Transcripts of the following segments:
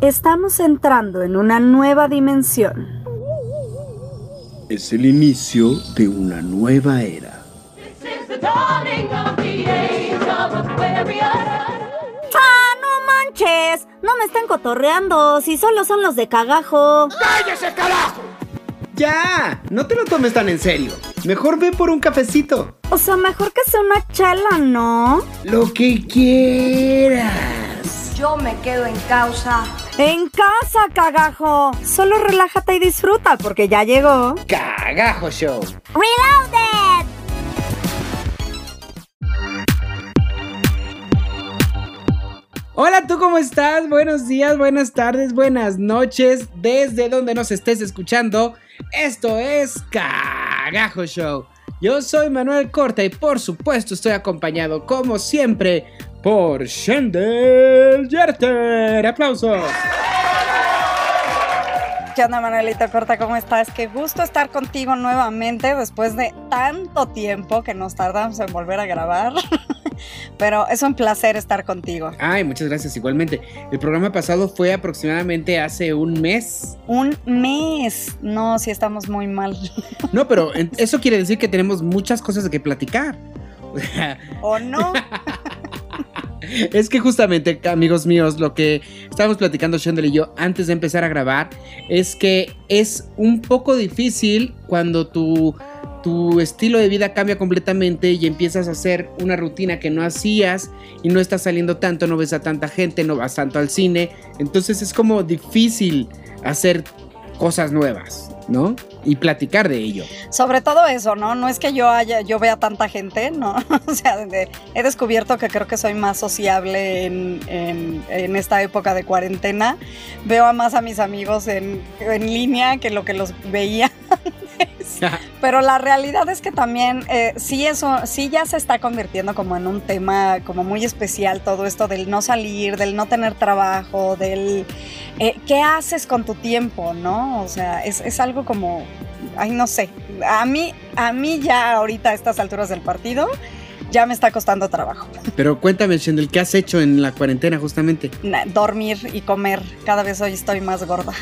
Estamos entrando en una nueva dimensión. Es el inicio de una nueva era. ¡Ah, no manches! No me están cotorreando, si solo son los de cagajo. ¡Cállese, carajo! Ya, no te lo tomes tan en serio. Mejor ve por un cafecito. O sea, mejor que sea una chela, ¿no? Lo que quieras. Yo me quedo en causa. En casa, cagajo. Solo relájate y disfruta porque ya llegó. Cagajo Show. Reloaded. Hola, ¿tú cómo estás? Buenos días, buenas tardes, buenas noches, desde donde nos estés escuchando. Esto es Cagajo Show. Yo soy Manuel Corta y por supuesto estoy acompañado como siempre por Shendel Yerter. ¡Aplausos! ¿Qué onda, Manuelita Corta? ¿Cómo estás? Qué gusto estar contigo nuevamente después de tanto tiempo que nos tardamos en volver a grabar. Pero es un placer estar contigo. Ay, muchas gracias igualmente. El programa pasado fue aproximadamente hace un mes. Un mes. No, sí estamos muy mal. No, pero eso quiere decir que tenemos muchas cosas de que platicar. ¿O no? Es que justamente, amigos míos, lo que estábamos platicando Shendel y yo antes de empezar a grabar es que es un poco difícil cuando tu, tu estilo de vida cambia completamente y empiezas a hacer una rutina que no hacías y no estás saliendo tanto, no ves a tanta gente, no vas tanto al cine. Entonces es como difícil hacer cosas nuevas, ¿no? Y platicar de ello. Sobre todo eso, ¿no? No es que yo haya, yo vea tanta gente, ¿no? o sea, de, he descubierto que creo que soy más sociable en, en, en, esta época de cuarentena. Veo a más a mis amigos en, en línea que lo que los veía antes. Pero la realidad es que también eh, sí eso, sí ya se está convirtiendo como en un tema como muy especial todo esto del no salir, del no tener trabajo, del eh, qué haces con tu tiempo, ¿no? O sea, es, es, algo como, ay, no sé, a mí, a mí ya ahorita a estas alturas del partido ya me está costando trabajo. Pero cuéntame, Shendel, ¿qué has hecho en la cuarentena justamente? Dormir y comer. Cada vez hoy estoy más gorda.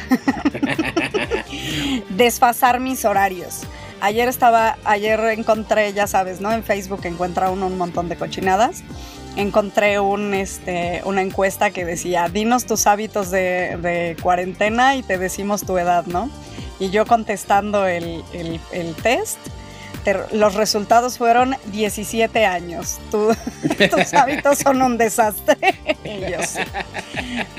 Desfasar mis horarios. Ayer estaba, ayer encontré, ya sabes, ¿no? En Facebook encuentra uno un montón de cochinadas. Encontré un, este, una encuesta que decía, dinos tus hábitos de, de, cuarentena y te decimos tu edad, ¿no? Y yo contestando el, el, el test, los resultados fueron 17 años. Tu, tus hábitos son un desastre. Yo sí.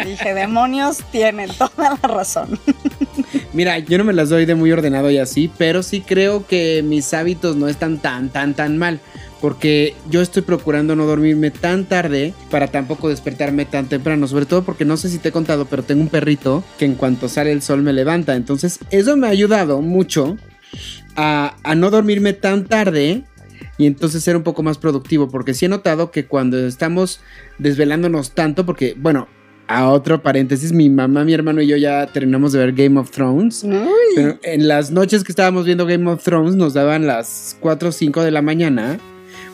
Dije, demonios, tienen toda la razón. Mira, yo no me las doy de muy ordenado y así, pero sí creo que mis hábitos no están tan, tan, tan mal. Porque yo estoy procurando no dormirme tan tarde para tampoco despertarme tan temprano. Sobre todo porque no sé si te he contado, pero tengo un perrito que en cuanto sale el sol me levanta. Entonces eso me ha ayudado mucho a, a, no dormirme tan tarde y entonces ser un poco más productivo. Porque sí he notado que cuando estamos desvelándonos tanto, porque bueno, a otro paréntesis, mi mamá, mi hermano y yo ya terminamos de ver Game of Thrones. Uy. Pero en las noches que estábamos viendo Game of Thrones nos daban las 4 o 5 de la mañana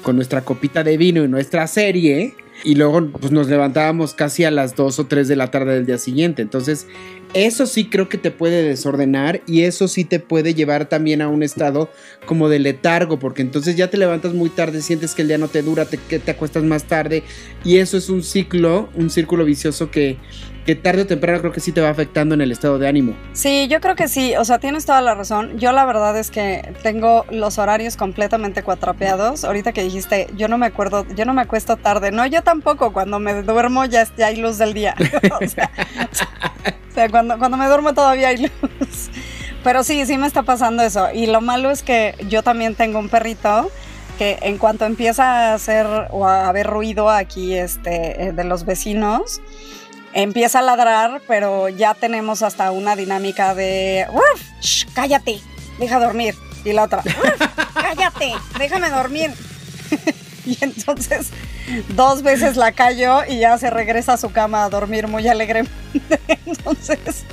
con nuestra copita de vino y nuestra serie. Y luego pues nos levantábamos casi a las 2 o 3 de la tarde del día siguiente. Entonces eso sí creo que te puede desordenar y eso sí te puede llevar también a un estado como de letargo, porque entonces ya te levantas muy tarde, sientes que el día no te dura, te, que te acuestas más tarde y eso es un ciclo, un círculo vicioso que, que tarde o temprano creo que sí te va afectando en el estado de ánimo. Sí, yo creo que sí, o sea, tienes toda la razón. Yo la verdad es que tengo los horarios completamente cuatrapeados. Ahorita que dijiste, yo no me acuerdo, yo no me acuesto tarde. No, yo tampoco, cuando me duermo ya, ya hay luz del día. o sea, o sea cuando, cuando me duermo todavía hay luz. Pero sí, sí me está pasando eso. Y lo malo es que yo también tengo un perrito que en cuanto empieza a hacer o a haber ruido aquí este, de los vecinos, empieza a ladrar, pero ya tenemos hasta una dinámica de ¡Uf! Shh, cállate, deja dormir. Y la otra, cállate, déjame dormir. y entonces dos veces la callo y ya se regresa a su cama a dormir muy alegremente. entonces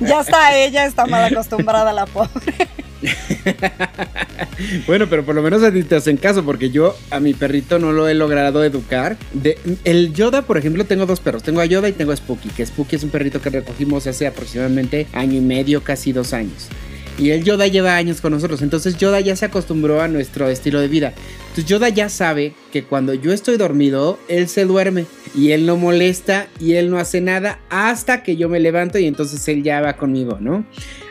ya está ella, está mal acostumbrada la pobre. bueno, pero por lo menos a ti te hacen caso, porque yo a mi perrito no lo he logrado educar. El Yoda, por ejemplo, tengo dos perros. Tengo a Yoda y tengo a Spooky, que Spooky es un perrito que recogimos hace aproximadamente año y medio, casi dos años. Y el Yoda lleva años con nosotros, entonces Yoda ya se acostumbró a nuestro estilo de vida. Entonces Yoda ya sabe que cuando yo estoy dormido, él se duerme y él no molesta y él no hace nada hasta que yo me levanto y entonces él ya va conmigo, ¿no?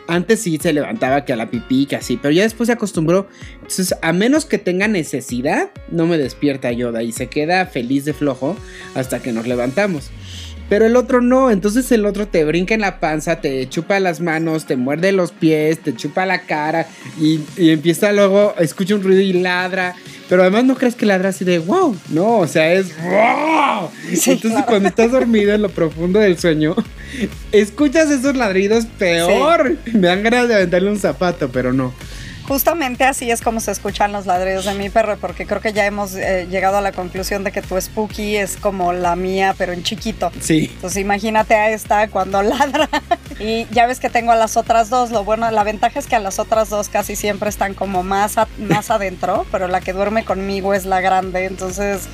Antes sí se levantaba que a la pipí, que así, pero ya después se acostumbró. Entonces, a menos que tenga necesidad, no me despierta Yoda y se queda feliz de flojo hasta que nos levantamos. Pero el otro no, entonces el otro te brinca en la panza, te chupa las manos, te muerde los pies, te chupa la cara y, y empieza luego, escucha un ruido y ladra. Pero además no crees que ladra así de wow, no, o sea, es wow. Sí, entonces claro. cuando estás dormido en lo profundo del sueño, escuchas esos ladridos peor. Me dan ganas de aventarle un zapato, pero no. Justamente así es como se escuchan los ladridos de mi perro, porque creo que ya hemos eh, llegado a la conclusión de que tu Spooky es como la mía, pero en chiquito. Sí. Entonces imagínate a esta cuando ladra. Y ya ves que tengo a las otras dos. Lo bueno, la ventaja es que a las otras dos casi siempre están como más, a- más adentro, pero la que duerme conmigo es la grande. Entonces,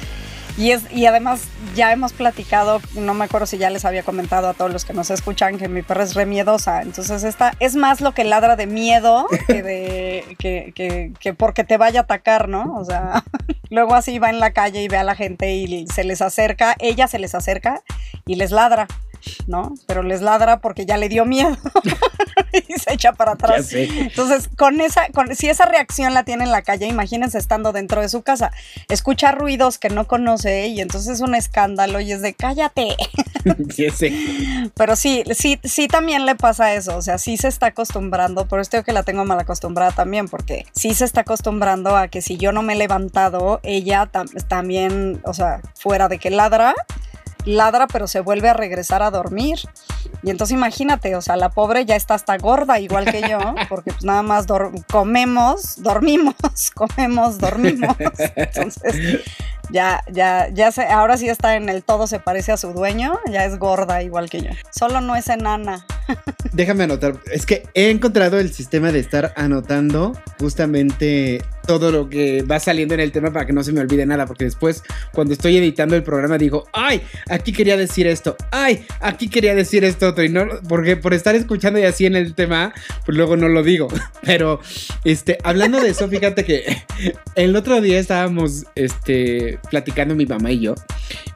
y, es, y además ya hemos platicado, no me acuerdo si ya les había comentado a todos los que nos escuchan que mi perra es re miedosa. Entonces esta es más lo que ladra de miedo que de que, que, que porque te vaya a atacar, ¿no? O sea, luego así va en la calle y ve a la gente y se les acerca, ella se les acerca y les ladra. ¿No? Pero les ladra porque ya le dio miedo y se echa para atrás. Entonces, con esa, con, si esa reacción la tiene en la calle, imagínense estando dentro de su casa, escucha ruidos que no conoce y entonces es un escándalo y es de cállate. Ya sé. Pero sí, sí, sí también le pasa eso, o sea, sí se está acostumbrando, por esto que la tengo mal acostumbrada también, porque sí se está acostumbrando a que si yo no me he levantado, ella tam- también, o sea, fuera de que ladra, ladra, pero se vuelve a regresar a dormir. Y entonces imagínate, o sea, la pobre ya está hasta gorda, igual que yo, porque pues nada más comemos, dormimos, comemos, dormimos. Entonces, ya, ya, ya se, ahora sí está en el todo se parece a su dueño, ya es gorda igual que yo. Solo no es enana. Déjame anotar. Es que he encontrado el sistema de estar anotando justamente todo lo que va saliendo en el tema para que no se me olvide nada. Porque después, cuando estoy editando el programa, digo, ay, aquí quería decir esto, ay, aquí quería decir esto otro. Y no, porque por estar escuchando y así en el tema, pues luego no lo digo. Pero, este, hablando de eso, fíjate que el otro día estábamos, este, platicando mi mamá y yo.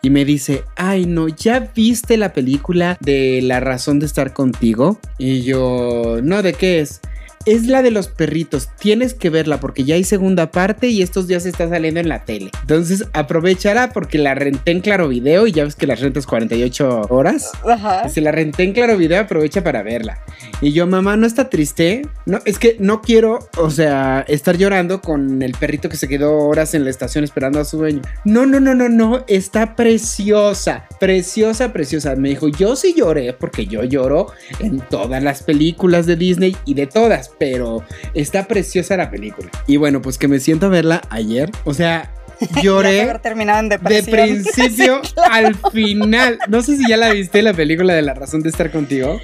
Y me dice, ay, no, ¿ya viste la película de La razón de estar contigo? Y yo, no, ¿de qué es? Es la de los perritos, tienes que verla porque ya hay segunda parte y estos días está saliendo en la tele. Entonces aprovechará porque la renté en Claro Video y ya ves que las rentas 48 horas. Ajá. Si la renté en Claro Video, aprovecha para verla. Y yo, mamá, ¿no está triste? No, es que no quiero, o sea, estar llorando con el perrito que se quedó horas en la estación esperando a su dueño. No, no, no, no, no, está preciosa, preciosa, preciosa. Me dijo, yo sí lloré porque yo lloro en todas las películas de Disney y de todas, pero está preciosa la película. Y bueno, pues que me siento a verla ayer. O sea, lloré. haber terminado en De principio al final. No sé si ya la viste la película de la razón de estar contigo.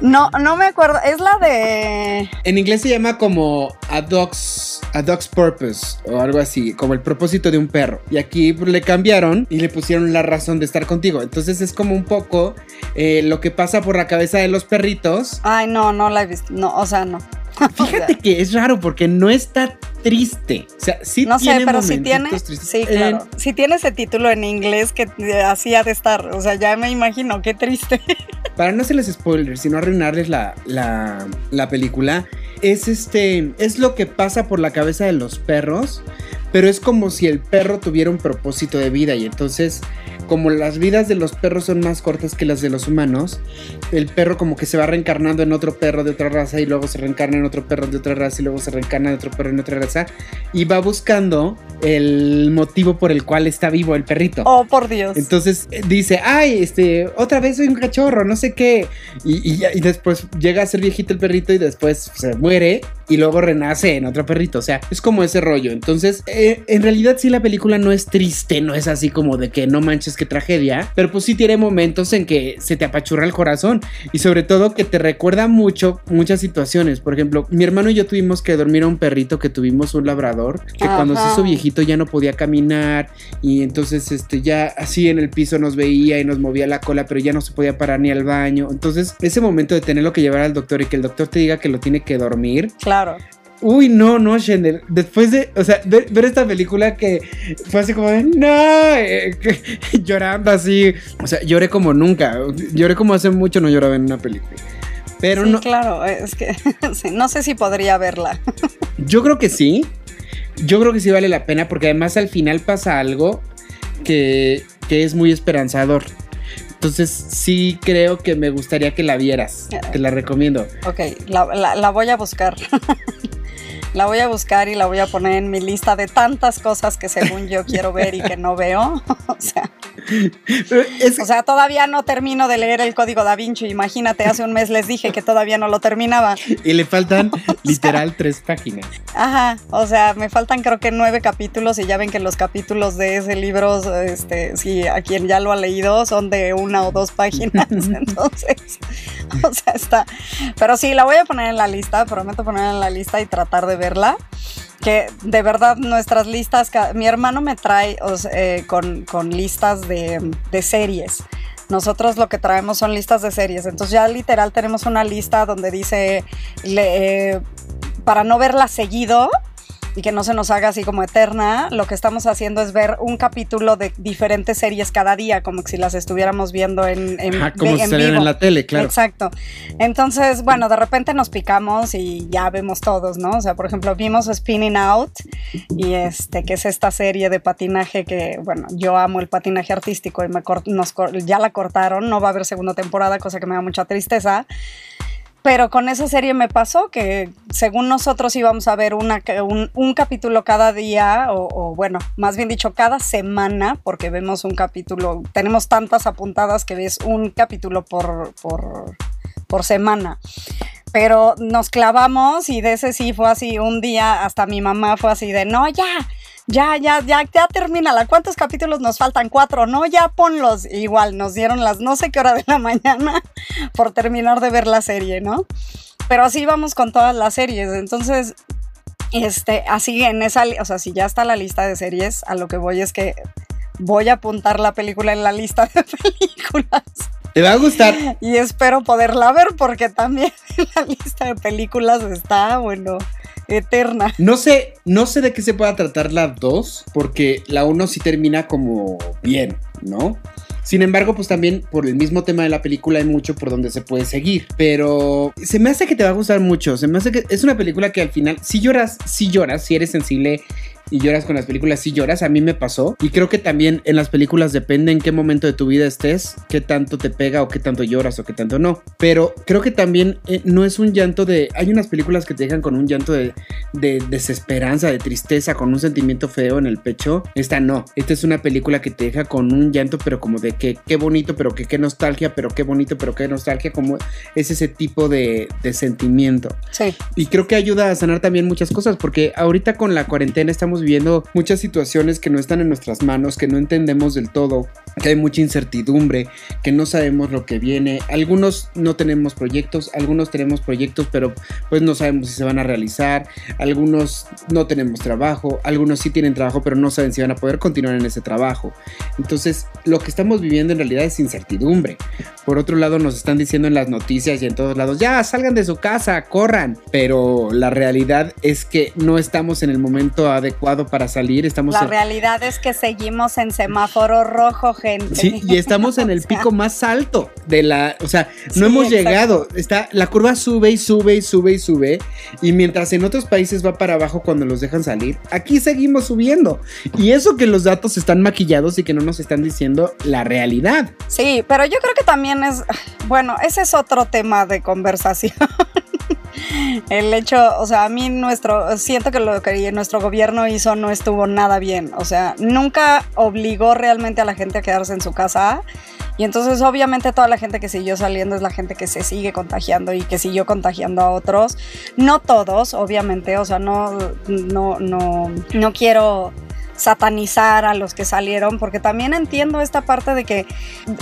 No, no me acuerdo. Es la de. En inglés se llama como a dog's, a dog's purpose o algo así, como el propósito de un perro. Y aquí pues, le cambiaron y le pusieron la razón de estar contigo. Entonces es como un poco eh, lo que pasa por la cabeza de los perritos. Ay, no, no la he visto. No, o sea, no. Fíjate que es raro porque no está triste. O sea, sí No sé, tiene pero sí tiene. momentitos tristes. Sí, Eh, claro. Sí tiene ese título en inglés que así ha de estar. O sea, ya me imagino, qué triste. para no hacerles spoilers, sino arruinarles la, la, la película, es este, es lo que pasa por la cabeza de los perros, pero es como si el perro tuviera un propósito de vida y entonces, como las vidas de los perros son más cortas que las de los humanos, el perro como que se va reencarnando en otro perro de otra raza y luego se reencarna en otro perro de otra raza y luego se reencarna en otro perro en otra raza y va buscando el motivo por el cual está vivo el perrito. Oh, por Dios. Entonces eh, dice, ay, este, otra vez soy un cachorro, no sé qué. Y, y después llega a ser viejito el perrito y después se muere y luego renace en otro perrito. O sea, es como ese rollo. Entonces, eh, en realidad sí la película no es triste, no es así como de que no manches que tragedia, pero pues sí tiene momentos en que se te apachurra el corazón y sobre todo que te recuerda mucho muchas situaciones. Por ejemplo, mi hermano y yo tuvimos que dormir a un perrito que tuvimos un labrador que cuando se hizo viejito ya no podía caminar y entonces este ya así en el piso nos veía y nos movía la cola, pero ya no se podía parar ni al baño. Entonces, ese momento de tenerlo que llevar al doctor y que el doctor te diga que lo tiene que dormir. Claro. Uy, no, no, Shendel. Después de, o sea, ver, esta película que fue así como de, no, eh, llorando así. O sea, lloré como nunca. Lloré como hace mucho no lloraba en una película. Pero sí, no. Claro, es que no sé si podría verla. Yo creo que sí. Yo creo que sí vale la pena porque además al final pasa algo que, que es muy esperanzador. Entonces sí creo que me gustaría que la vieras. Te la recomiendo. Ok, la, la voy a buscar. La voy a buscar y la voy a poner en mi lista de tantas cosas que según yo quiero ver y que no veo. o sea, o sea, todavía no termino de leer el código da Vinci. Imagínate, hace un mes les dije que todavía no lo terminaba. Y le faltan literal tres páginas. Ajá, o sea, me faltan creo que nueve capítulos y ya ven que los capítulos de ese libro, este, si a quien ya lo ha leído, son de una o dos páginas. Entonces, o sea, está. Pero sí, la voy a poner en la lista, prometo ponerla en la lista y tratar de verla. Que de verdad nuestras listas, mi hermano me trae eh, con, listas de, series. Nosotros lo que traemos son listas de series. Entonces ya literal tenemos una lista donde dice, eh, para no verla seguido, y que no se nos haga así como eterna, lo que estamos haciendo es ver un capítulo de diferentes series cada día, como si las estuviéramos viendo en, en, como si en la tele, claro. Exacto. Entonces, bueno, de repente nos picamos y ya vemos todos, ¿no? O sea, por ejemplo, vimos Spinning Out y este, que es esta serie de patinaje que, bueno, yo amo el patinaje artístico y me nos, ya la cortaron, no va a haber segunda temporada, cosa que me da mucha tristeza. Pero con esa serie me pasó que según nosotros íbamos a ver una, un, capítulo cada día, o, bueno, más bien dicho, cada semana, porque vemos un capítulo, tenemos tantas apuntadas que ves un capítulo por, por, por semana. Pero nos clavamos y de ese sí fue así un día, hasta mi mamá fue así de, no, ya, ya, ya, ya, ya termina. ¿Cuántos capítulos nos faltan? Cuatro, no, ya ponlos. Igual, nos dieron las no sé qué hora de la mañana por terminar de ver la serie, ¿no? Pero así vamos con todas las series. Entonces, este, así en esa, o sea, si ya está la lista de series, a lo que voy es que voy a apuntar la película en la lista de películas. Te va a gustar. Y espero poderla ver porque también en la lista de películas está, bueno, eterna. No sé, no sé de qué se pueda tratar la 2, porque la 1 sí termina como bien, ¿no? Sin embargo, pues también por el mismo tema de la película hay mucho por donde se puede seguir. Pero se me hace que te va a gustar mucho. Se me hace que es una película que al final, si lloras, si lloras, si eres sensible y lloras con las películas, si lloras, a mí me pasó. Y creo que también en las películas depende en qué momento de tu vida estés, qué tanto te pega o qué tanto lloras o qué tanto no. Pero creo que también eh, no es un llanto de... Hay unas películas que te dejan con un llanto de, de, desesperanza, de tristeza, con un sentimiento feo en el pecho. Esta no. Esta es una película que te deja con un llanto, pero como de que qué bonito, pero que qué nostalgia, pero qué bonito, pero qué nostalgia, como es ese tipo de, de sentimiento. Sí. Y creo que ayuda a sanar también muchas cosas, porque ahorita con la cuarentena estamos viviendo muchas situaciones que no están en nuestras manos, que no entendemos del todo, que hay mucha incertidumbre, que no sabemos lo que viene. Algunos no tenemos proyectos, algunos tenemos proyectos, pero pues no sabemos si se van a realizar. Algunos no tenemos trabajo, algunos sí tienen trabajo, pero no saben si van a poder continuar en ese trabajo. Entonces, lo que estamos viviendo en realidad es incertidumbre. Por otro lado, nos están diciendo en las noticias y en todos lados, ya salgan de su casa, corran. Pero la realidad es que no estamos en el momento adecuado para salir. Estamos la realidad es que seguimos en semáforo rojo, gente. Sí, y estamos en el pico más alto de la, o sea, no hemos llegado. Está, la curva sube y sube y sube y sube. Y mientras en otros países va para abajo cuando los dejan salir, aquí seguimos subiendo. Y eso que los datos están maquillados y que no nos están diciendo la realidad. Sí, pero yo creo que también es, bueno, ese es otro tema de conversación. el hecho, o sea, a mí nuestro, siento que lo que nuestro gobierno hizo no estuvo nada bien. O sea, nunca obligó realmente a la gente a quedarse en su casa. Y entonces obviamente toda la gente que siguió saliendo es la gente que se sigue contagiando y que siguió contagiando a otros. No todos, obviamente, o sea, no, no, no, no quiero satanizar a los que salieron, porque también entiendo esta parte de que,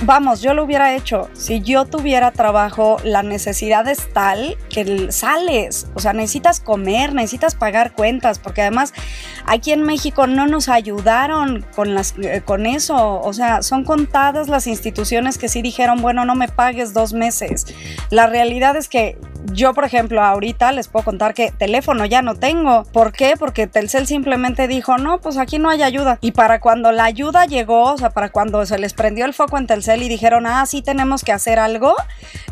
vamos, yo lo hubiera hecho. Si yo tuviera trabajo, la necesidad es tal que sales, o sea, necesitas comer, necesitas pagar cuentas, porque además aquí en México no nos ayudaron con, las, eh, con eso, o sea, son contadas las instituciones que sí dijeron, bueno, no me pagues dos meses. La realidad es que yo, por ejemplo, ahorita les puedo contar que teléfono ya no tengo. ¿Por qué? Porque Telcel simplemente dijo, no, pues aquí no hay ayuda. Y para cuando la ayuda llegó, o sea, para cuando se les prendió el foco en Telcel y dijeron, ah, sí tenemos que hacer algo,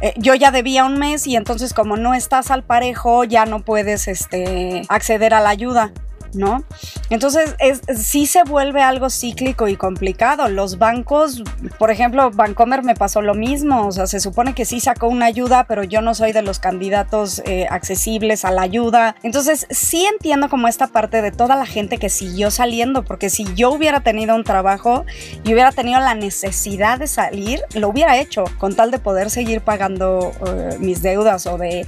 eh, yo ya debía un mes y entonces como no estás al parejo, ya no puedes este, acceder a la ayuda. ¿No? Entonces, es, sí se vuelve algo cíclico y complicado. Los bancos, por ejemplo, Bancomer me pasó lo mismo, o sea, se supone que sí sacó una ayuda, pero yo no soy de los candidatos eh, accesibles a la ayuda. Entonces, sí entiendo como esta parte de toda la gente que siguió saliendo, porque si yo hubiera tenido un trabajo y hubiera tenido la necesidad de salir, lo hubiera hecho con tal de poder seguir pagando eh, mis deudas o de...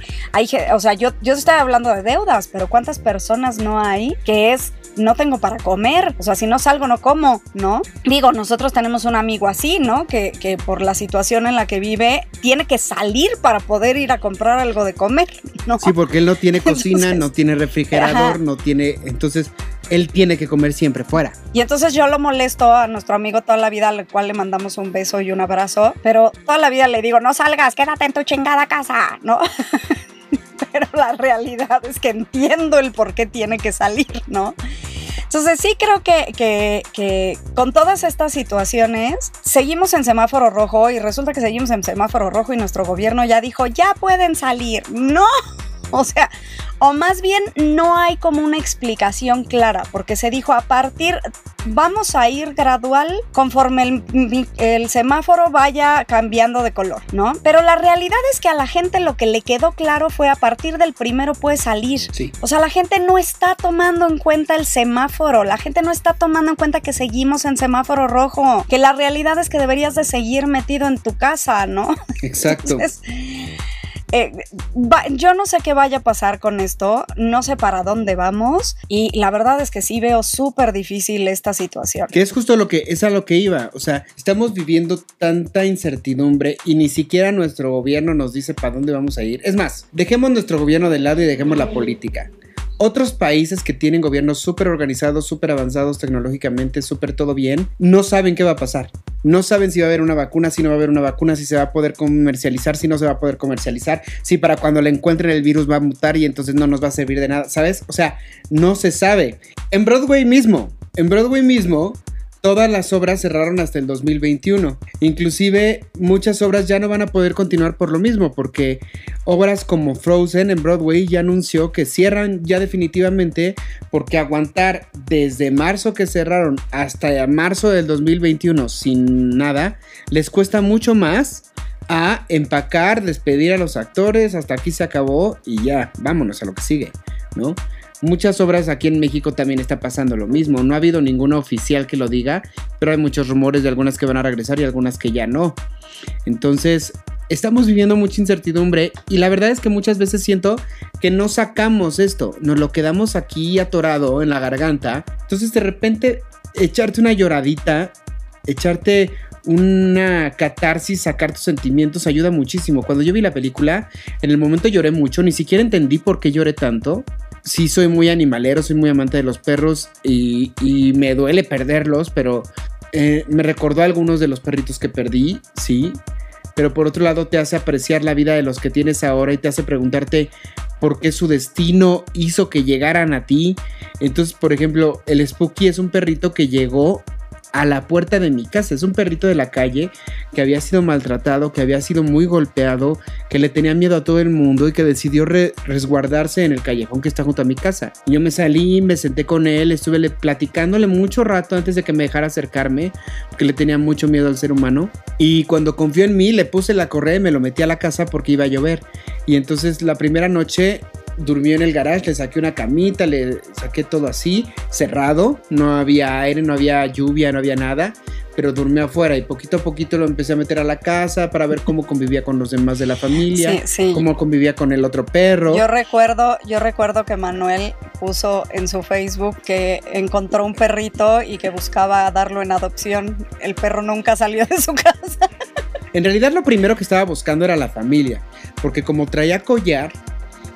O sea, yo, yo estoy hablando de deudas, pero ¿cuántas personas no hay que es no tengo para comer, o sea, si no salgo no como, ¿no? Digo, nosotros tenemos un amigo así, ¿no? Que, que por la situación en la que vive tiene que salir para poder ir a comprar algo de comer, ¿no? Sí, porque él no tiene cocina, no tiene refrigerador, no tiene, entonces él tiene que comer siempre fuera. Y entonces yo lo molesto a nuestro amigo toda la vida, al cual le mandamos un beso y un abrazo, pero toda la vida le digo, no salgas, quédate en tu chingada casa, ¿no? pero la realidad es que entiendo el por qué tiene que salir, ¿no? Entonces sí creo que, que, que, con todas estas situaciones seguimos en semáforo rojo y resulta que seguimos en semáforo rojo y nuestro gobierno ya dijo, ya pueden salir. No, o sea, o más bien no hay como una explicación clara, porque se dijo a partir, vamos a ir gradual conforme el, semáforo vaya cambiando de color, ¿no? Pero la realidad es que a la gente lo que le quedó claro fue a partir del primero puede salir. Sí. O sea, la gente no está tomando en cuenta el semáforo, la gente no está tomando en cuenta que seguimos en semáforo rojo, que la realidad es que deberías de seguir metido en tu casa, ¿no? Exacto. Eh, yo no sé qué vaya a pasar con esto, no sé para dónde vamos y la verdad es que sí veo súper difícil esta situación. Que es justo lo que es a lo que iba, o sea, estamos viviendo tanta incertidumbre y ni siquiera nuestro gobierno nos dice para dónde vamos a ir. Es más, dejemos nuestro gobierno de lado y dejemos la política. Otros países que tienen gobiernos súper organizados, súper avanzados tecnológicamente, súper todo bien, no saben qué va a pasar. No saben si va a haber una vacuna, si no va a haber una vacuna, si se va a poder comercializar, si no se va a poder comercializar, si para cuando le encuentren el virus va a mutar y entonces no nos va a servir de nada, ¿sabes? O sea, no se sabe. En Broadway mismo, en Broadway mismo, Todas las obras cerraron hasta el 2021. Inclusive muchas obras ya no van a poder continuar por lo mismo, porque obras como Frozen en Broadway ya anunció que cierran ya definitivamente, porque aguantar desde marzo que cerraron hasta marzo del 2021 sin nada, les cuesta mucho más a empacar, despedir a los actores, hasta aquí se acabó y ya, vámonos a lo que sigue, ¿no? Muchas obras aquí en México también está pasando lo mismo. No ha habido ninguna oficial que lo diga, pero hay muchos rumores de algunas que van a regresar y algunas que ya no. Entonces, estamos viviendo mucha incertidumbre y la verdad es que muchas veces siento que no sacamos esto, nos lo quedamos aquí atorado en la garganta. Entonces, de repente, echarte una lloradita, echarte una catarsis, sacar tus sentimientos ayuda muchísimo. Cuando yo vi la película, en el momento lloré mucho, ni siquiera entendí por qué lloré tanto sí soy muy animalero, soy muy amante de los perros y, me duele perderlos, pero eh, me recordó algunos de los perritos que perdí, sí. Pero por otro lado te hace apreciar la vida de los que tienes ahora y te hace preguntarte por qué su destino hizo que llegaran a ti. Entonces, por ejemplo, el Spooky es un perrito que llegó a la puerta de mi casa. Es un perrito de la calle que había sido maltratado, que había sido muy golpeado, que le tenía miedo a todo el mundo y que decidió resguardarse en el callejón que está junto a mi casa. Yo me salí, me senté con él, estuve platicándole mucho rato antes de que me dejara acercarme, porque le tenía mucho miedo al ser humano. Y cuando confió en mí, le puse la correa y me lo metí a la casa porque iba a llover. Y entonces la primera noche durmió en el garage, le saqué una camita, le saqué todo así, cerrado, no había aire, no había lluvia, no había nada, pero durmió afuera y poquito a poquito lo empecé a meter a la casa para ver cómo convivía con los demás de la familia, cómo convivía con el otro perro. Yo recuerdo, yo recuerdo que Manuel puso en su Facebook que encontró un perrito y que buscaba darlo en adopción. El perro nunca salió de su casa. En realidad lo primero que estaba buscando era la familia, porque como traía collar,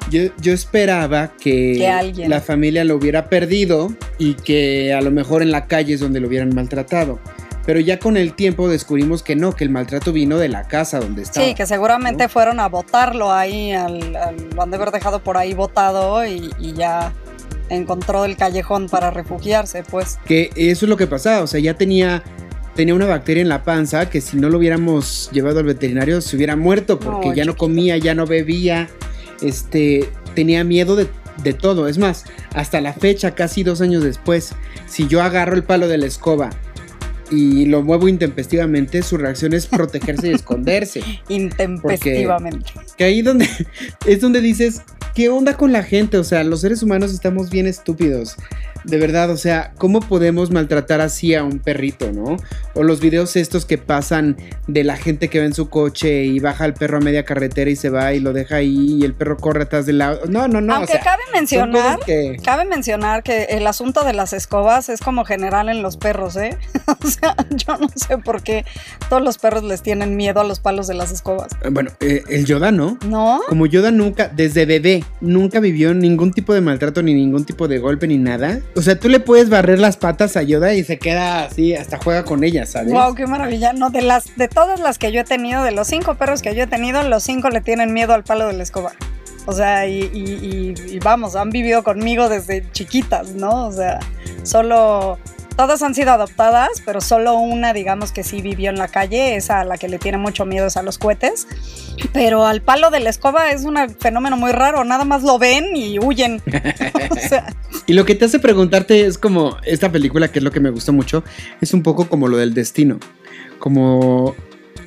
yo, esperaba que, la familia lo hubiera perdido y que a lo mejor en la calle es donde lo hubieran maltratado. Pero ya con el tiempo descubrimos que no, que el maltrato vino de la casa donde estaba. Sí, que seguramente fueron a botarlo ahí, al, lo han de haber dejado por ahí botado y, ya encontró el callejón para refugiarse, pues. Que eso es lo que pasaba, o sea, ya tenía tenía una bacteria en la panza que si no lo hubiéramos llevado al veterinario se hubiera muerto porque ya no comía, ya no bebía, este, tenía miedo de, de todo. Es más, hasta la fecha, casi dos años después, si yo agarro el palo de la escoba y lo muevo intempestivamente, su reacción es protegerse y esconderse. Intempestivamente. que ahí donde es donde dices, ¿qué onda con la gente? O sea, los seres humanos estamos bien estúpidos. De verdad, o sea, ¿cómo podemos maltratar así a un perrito, no? O los videos estos que pasan de la gente que va en su coche y baja al perro a media carretera y se va y lo deja ahí y el perro corre atrás del lado. No, no, no. Aunque cabe mencionar, cabe mencionar que el asunto de las escobas es como general en los perros, ¿eh? o sea, yo no sé por qué todos los perros les tienen miedo a los palos de las escobas. Eh, bueno, eh, el Yoda no. No. Como Yoda nunca, desde bebé, nunca vivió ningún tipo de maltrato ni ningún tipo de golpe ni nada. O sea, tú le puedes barrer las patas a Yoda y se queda así, hasta juega con ellas, ¿sabes? Wow, qué maravilla. No, de las, de todas las que yo he tenido, de los cinco perros que yo he tenido, los cinco le tienen miedo al palo de la escoba. O sea, y, y vamos, han vivido conmigo desde chiquitas, ¿no? O sea, solo Todas han sido adoptadas, pero solo una, digamos que sí vivió en la calle, esa a la que le tiene mucho miedo es a los cohetes. Pero al palo de la escoba es un fenómeno muy raro, nada más lo ven y huyen. Y lo que te hace preguntarte es como esta película, que es lo que me gustó mucho, es un poco como lo del destino. Como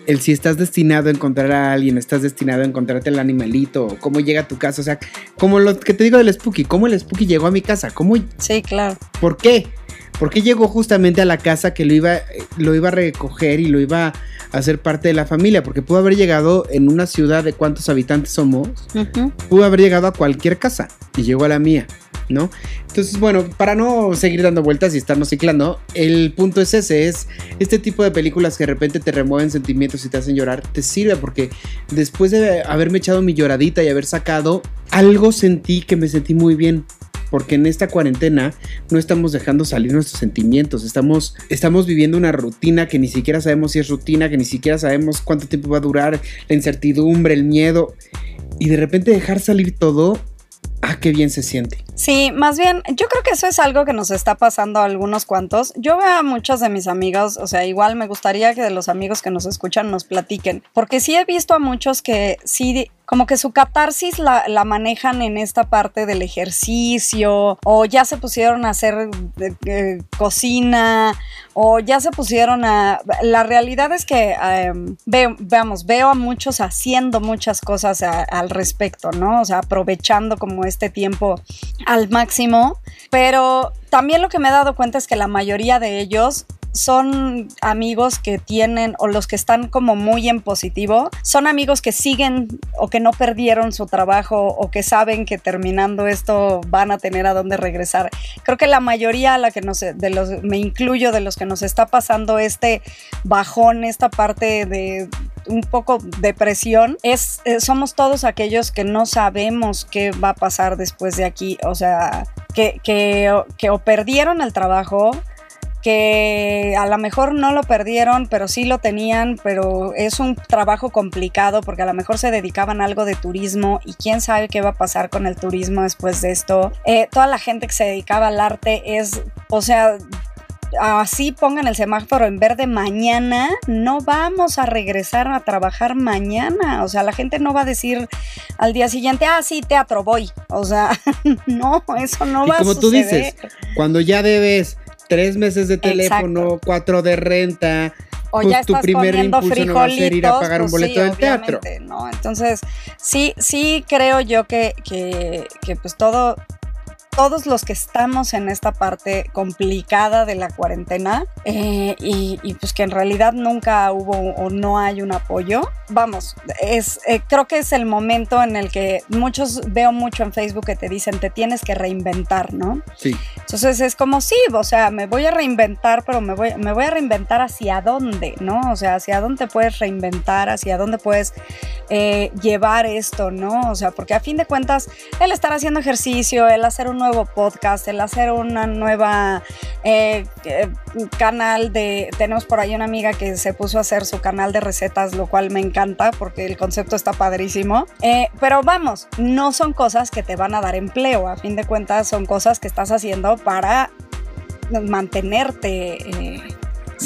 el si estás destinado a encontrar a alguien, estás destinado a encontrarte el animalito, cómo llega a tu casa, o sea, como lo que te digo del Spooky, cómo el Spooky llegó a mi casa, cómo... Sí, claro. ¿Por qué? ¿Por qué llegó justamente a la casa que lo iba, lo iba a recoger y lo iba a hacer parte de la familia? Porque pudo haber llegado en una ciudad de cuántos habitantes somos, pudo haber llegado a cualquier casa y llegó a la mía, ¿no? Entonces, bueno, para no seguir dando vueltas y estarnos ciclando, el punto es ese, es este tipo de películas que de repente te remueven sentimientos y te hacen llorar, te sirve porque después de haberme echado mi lloradita y haber sacado, algo sentí que me sentí muy bien porque en esta cuarentena no estamos dejando salir nuestros sentimientos, estamos, estamos viviendo una rutina que ni siquiera sabemos si es rutina, que ni siquiera sabemos cuánto tiempo va a durar, la incertidumbre, el miedo, y de repente dejar salir todo ah, qué bien se siente. Sí, más bien, yo creo que eso es algo que nos está pasando a algunos cuantos. Yo veo a muchos de mis amigos, o sea, igual me gustaría que de los amigos que nos escuchan nos platiquen, porque sí he visto a muchos que sí como que su catarsis la, manejan en esta parte del ejercicio, o ya se pusieron a hacer eh, cocina, o ya se pusieron a... La realidad es que, em, veamos, veo a muchos haciendo muchas cosas al respecto, ¿no? O sea, aprovechando como este tiempo al máximo, pero también lo que me he dado cuenta es que la mayoría de ellos son amigos que tienen o los que están como muy en positivo, son amigos que siguen o que no perdieron su trabajo o que saben que terminando esto van a tener a dónde regresar. Creo que la mayoría, la que nos, de los, me incluyo, de los que nos está pasando este bajón, esta parte de un poco depresión, es, eh, somos todos aquellos que no sabemos qué va a pasar después de aquí, o sea, que, que o perdieron el trabajo, que a lo mejor no lo perdieron, pero sí lo tenían, pero es un trabajo complicado porque a lo mejor se dedicaban a algo de turismo y quién sabe qué va a pasar con el turismo después de esto. Eh, toda la gente que se dedicaba al arte es, o sea, así pongan el semáforo en verde mañana, no vamos a regresar a trabajar mañana. O sea, la gente no va a decir al día siguiente, ah, sí, teatro, voy. O sea, no, eso no Y va a como tú suceder. dices, cuando ya debes tres meses de teléfono, Exacto. cuatro de renta, o pues ya tu estás primer impulso no va a ser ir a pagar un pues boleto sí, del teatro. ¿no? Entonces, sí, sí creo yo que, que, que pues todo, todos los que estamos en esta parte complicada de la cuarentena eh, y, y, pues que en realidad nunca hubo o no hay un apoyo, vamos, es, eh, creo que es el momento en el que muchos veo mucho en Facebook que te dicen te tienes que reinventar, ¿no? Sí. Entonces es como, sí, o sea, me voy a reinventar, pero me voy, me voy a reinventar hacia dónde, ¿no? O sea, hacia dónde puedes reinventar, hacia dónde puedes eh, llevar esto, ¿no? O sea, porque a fin de cuentas, el estar haciendo ejercicio, el hacer un nuevo podcast, el hacer una nueva eh, canal de... Tenemos por ahí una amiga que se puso a hacer su canal de recetas, lo cual me encanta porque el concepto está padrísimo. Eh, pero vamos, no son cosas que te van a dar empleo, a fin de cuentas son cosas que estás haciendo para mantenerte eh,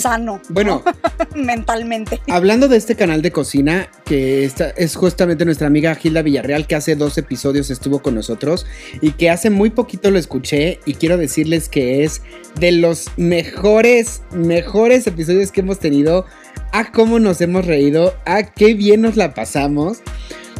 sano Bueno, mentalmente. hablando de este canal de cocina, que esta es justamente nuestra amiga Gilda Villarreal, que hace dos episodios estuvo con nosotros y que hace muy poquito lo escuché y quiero decirles que es de los mejores, mejores episodios que hemos tenido. A cómo nos hemos reído, a qué bien nos la pasamos.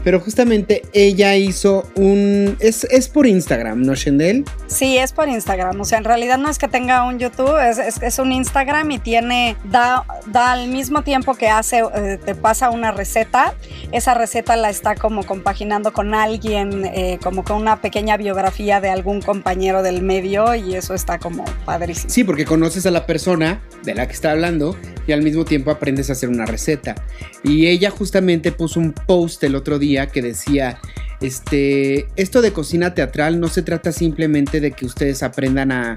Pero justamente ella hizo un... Es, es por Instagram, ¿no, Shendel? Sí, es por Instagram. O sea, en realidad no es que tenga un YouTube, es, es, es un Instagram y tiene, da, da al mismo tiempo que hace, eh, te pasa una receta, esa receta la está como compaginando con alguien, eh, como con una pequeña biografía de algún compañero del medio y eso está como padrísimo. Sí, porque conoces a la persona de la que está hablando y al mismo tiempo aprendes a hacer una receta. Y ella justamente puso un post el otro día que decía, este, esto de cocina teatral no se trata simplemente de que ustedes aprendan a,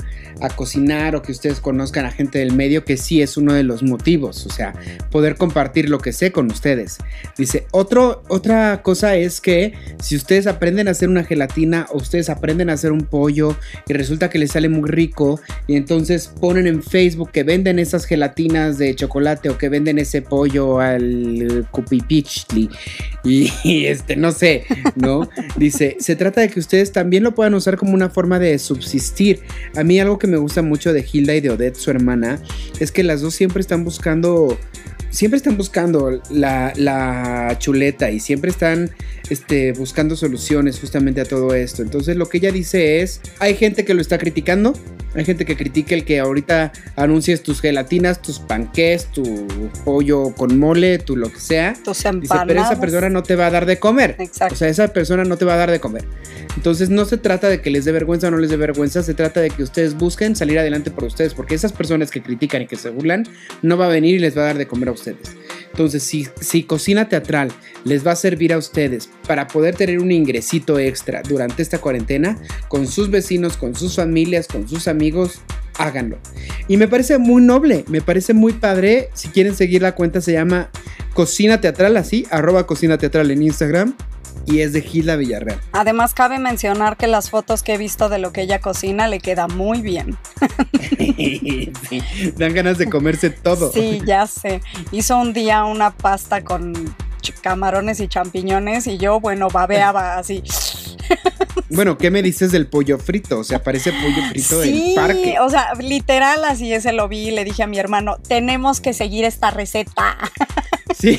cocinar o que ustedes conozcan a gente del medio, que sí es uno de los motivos, o sea, poder compartir lo que sé con ustedes. Dice, otro, otra cosa es que si ustedes aprenden a hacer una gelatina o ustedes aprenden a hacer un pollo y resulta que les sale muy rico y entonces ponen en Facebook que venden esas gelatinas de chocolate o que venden ese pollo al cupipichli y, y este, no sé, ¿no? Dice, se trata de que ustedes también lo puedan usar como una forma de subsistir. A mí algo que me gusta mucho de Hilda y de Odette, su hermana, es que las dos siempre están buscando siempre están buscando la, la, chuleta y siempre están este, buscando soluciones justamente a todo esto. Entonces lo que ella dice es, hay gente que lo está criticando, hay gente que critica el que ahorita anuncies tus gelatinas, tus panqués, tu pollo con mole, tu lo que sea. Tus Dice, pero esa persona no te va a dar de comer. Exacto. O sea, esa persona no te va a dar de comer. Entonces no se trata de que les dé vergüenza o no les dé vergüenza, se trata de que ustedes busquen salir adelante por ustedes, porque esas personas que critican y que se burlan, no va a venir y les va a dar de comer a ustedes. Entonces, si, si cocina teatral les va a servir a ustedes para poder tener un ingresito extra durante esta cuarentena, con sus vecinos, con sus familias, con sus amigos, háganlo. Y me parece muy noble, me parece muy padre. Si quieren seguir la cuenta, se llama Cocina Teatral, así, arroba Cocina Teatral en Instagram y es de Gilda Villarreal. Además, cabe mencionar que las fotos que he visto de lo que ella cocina le queda muy bien. sí, dan ganas de comerse todo. Sí, ya sé. Hizo un día una pasta con camarones y champiñones y yo, bueno, babeaba así. Bueno, ¿qué me dices del pollo frito? O sea, parece pollo frito sí, del parque. O sea, literal, así ese lo vi y le dije a mi hermano, tenemos que seguir esta receta. Sí,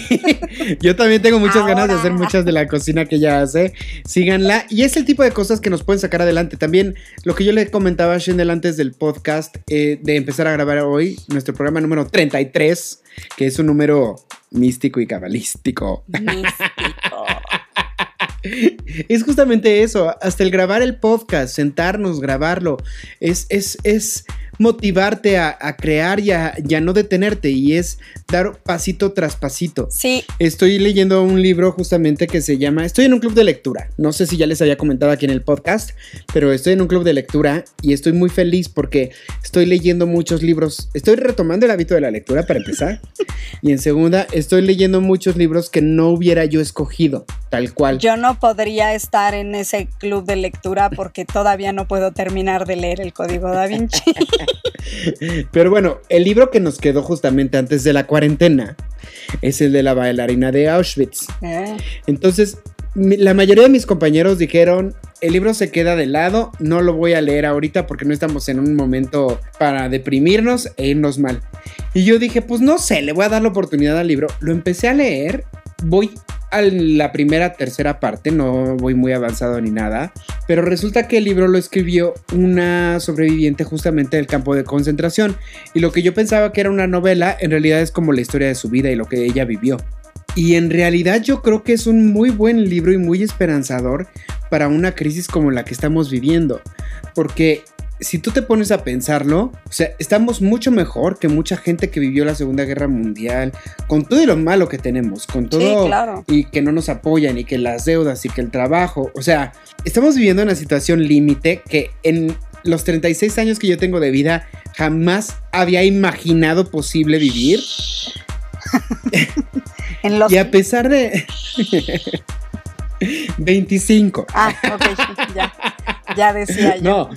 yo también tengo muchas Ahora. ganas de hacer muchas de la cocina que ella hace. Síganla. Y es el tipo de cosas que nos pueden sacar adelante. También lo que yo le comentaba a Shendel antes del podcast, eh, de empezar a grabar hoy, nuestro programa número 33, que es un número místico y cabalístico. Místico. es justamente eso, hasta el grabar el podcast, sentarnos, grabarlo, es, es, es motivarte a, a crear y a, y a, no detenerte y es dar pasito tras pasito. Sí. Estoy leyendo un libro justamente que se llama, estoy en un club de lectura, no sé si ya les había comentado aquí en el podcast, pero estoy en un club de lectura y estoy muy feliz porque estoy leyendo muchos libros, estoy retomando el hábito de la lectura para empezar y en segunda estoy leyendo muchos libros que no hubiera yo escogido. tal cual. Yo no podría estar en ese club de lectura porque todavía no puedo terminar de leer el Código Da Vinci. Pero bueno, el libro que nos quedó justamente antes de la cuarentena es el de la bailarina de Auschwitz. Eh, Entonces, la mayoría de mis compañeros dijeron, el libro se queda de lado, no lo voy a leer ahorita porque no estamos en un momento para deprimirnos e irnos mal. Y yo dije, pues no sé, le voy a dar la oportunidad al libro. Lo empecé a leer, voy a la primera, tercera parte, no voy muy avanzado ni nada, pero resulta que el libro lo escribió una sobreviviente justamente del campo de concentración. Y lo que yo pensaba que era una novela, en realidad es como la historia de su vida y lo que ella vivió. Y en realidad yo creo que es un muy buen libro y muy esperanzador para una crisis como la que estamos viviendo. Porque si tú te pones a pensarlo, o sea, estamos mucho mejor que mucha gente que vivió la Segunda Guerra Mundial, con todo y lo malo que tenemos, con todo Sí, claro. y que no nos apoyan y que las deudas y que el trabajo, o sea, estamos viviendo una situación límite que en los 36 años que yo tengo de vida jamás había imaginado posible vivir. En los... Y a pesar de 25. Ah, ok, ya. Ya decía yo. No,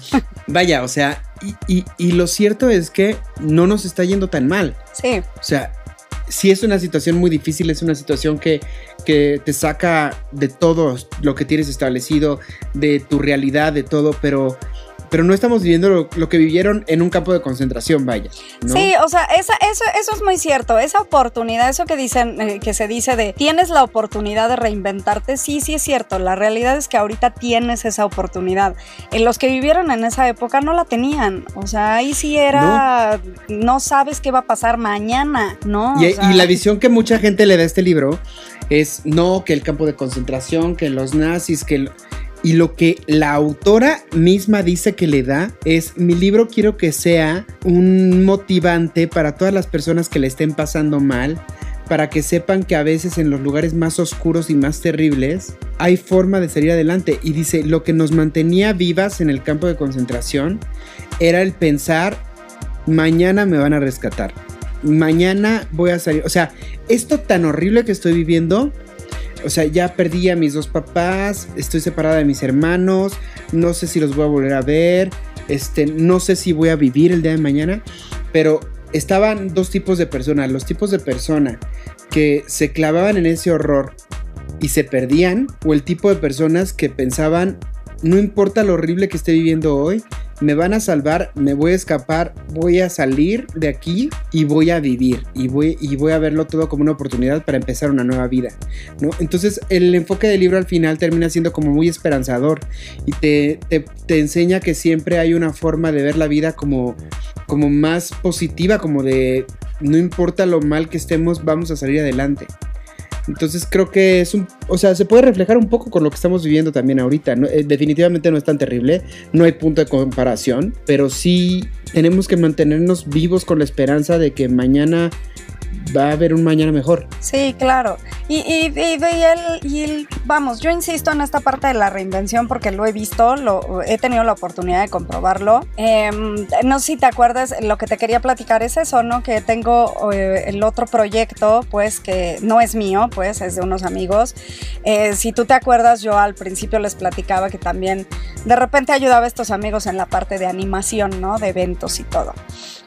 vaya, o sea, y, y- y lo cierto es que no nos está yendo tan mal. Sí, O sea, sí es una situación muy difícil, es una situación que, que te saca de todo lo que tienes establecido, de tu realidad, de todo, pero, pero no estamos viviendo lo, lo que vivieron en un campo de concentración, vaya. ¿no? Sí, o sea, esa, eso, eso es muy cierto. Esa oportunidad, eso que dicen, eh, que se dice de tienes la oportunidad de reinventarte, sí, sí es cierto. La realidad es que ahorita tienes esa oportunidad. En los que vivieron en esa época no la tenían. O sea, ahí sí era, no, sabes qué va a pasar mañana, ¿no? Y, O sea, y la visión que mucha gente le da a este libro es no, que el campo de concentración, que los nazis, que... el- Y lo que la autora misma dice que le da es, mi libro quiero que sea un motivante para todas las personas que le estén pasando mal, para que sepan que a veces en los lugares más oscuros y más terribles hay forma de salir adelante. Y dice, lo que nos mantenía vivas en el campo de concentración era el pensar, mañana me van a rescatar mañana voy a salir. O sea, esto tan horrible que estoy viviendo. O sea, ya perdí a mis dos papás, estoy separada de mis hermanos, no sé si los voy a volver a ver, este, no sé si voy a vivir el día de mañana, pero estaban dos tipos de personas, los tipos de persona que se clavaban en ese horror y se perdían, o el tipo de personas que pensaban, no importa lo horrible que esté viviendo hoy, me van a salvar, me voy a escapar, voy a salir de aquí y voy a vivir y voy, y voy a verlo todo como una oportunidad para empezar una nueva vida, ¿no? Entonces el enfoque del libro al final termina siendo como muy esperanzador y te, te, te enseña que siempre hay una forma de ver la vida como, como más positiva, como de no importa lo mal que estemos, vamos a salir adelante. Entonces creo que es un, o sea, se puede reflejar un poco con lo que estamos viviendo también ahorita. ¿no? Eh, definitivamente no es tan terrible, no hay punto de comparación, pero sí tenemos que mantenernos vivos con la esperanza de que mañana va a haber un mañana mejor. Sí, claro. Y, y, y, el, y vamos, yo insisto en esta parte de la reinvención porque lo he visto, lo, he tenido la oportunidad de comprobarlo. Eh, no sé si te acuerdas, lo que te quería platicar es eso, ¿no? Que tengo eh, el otro proyecto, pues que no es mío, pues es de unos amigos. Eh, si tú te acuerdas, yo al principio les platicaba que también de repente ayudaba a estos amigos en la parte de animación, ¿no? De eventos y todo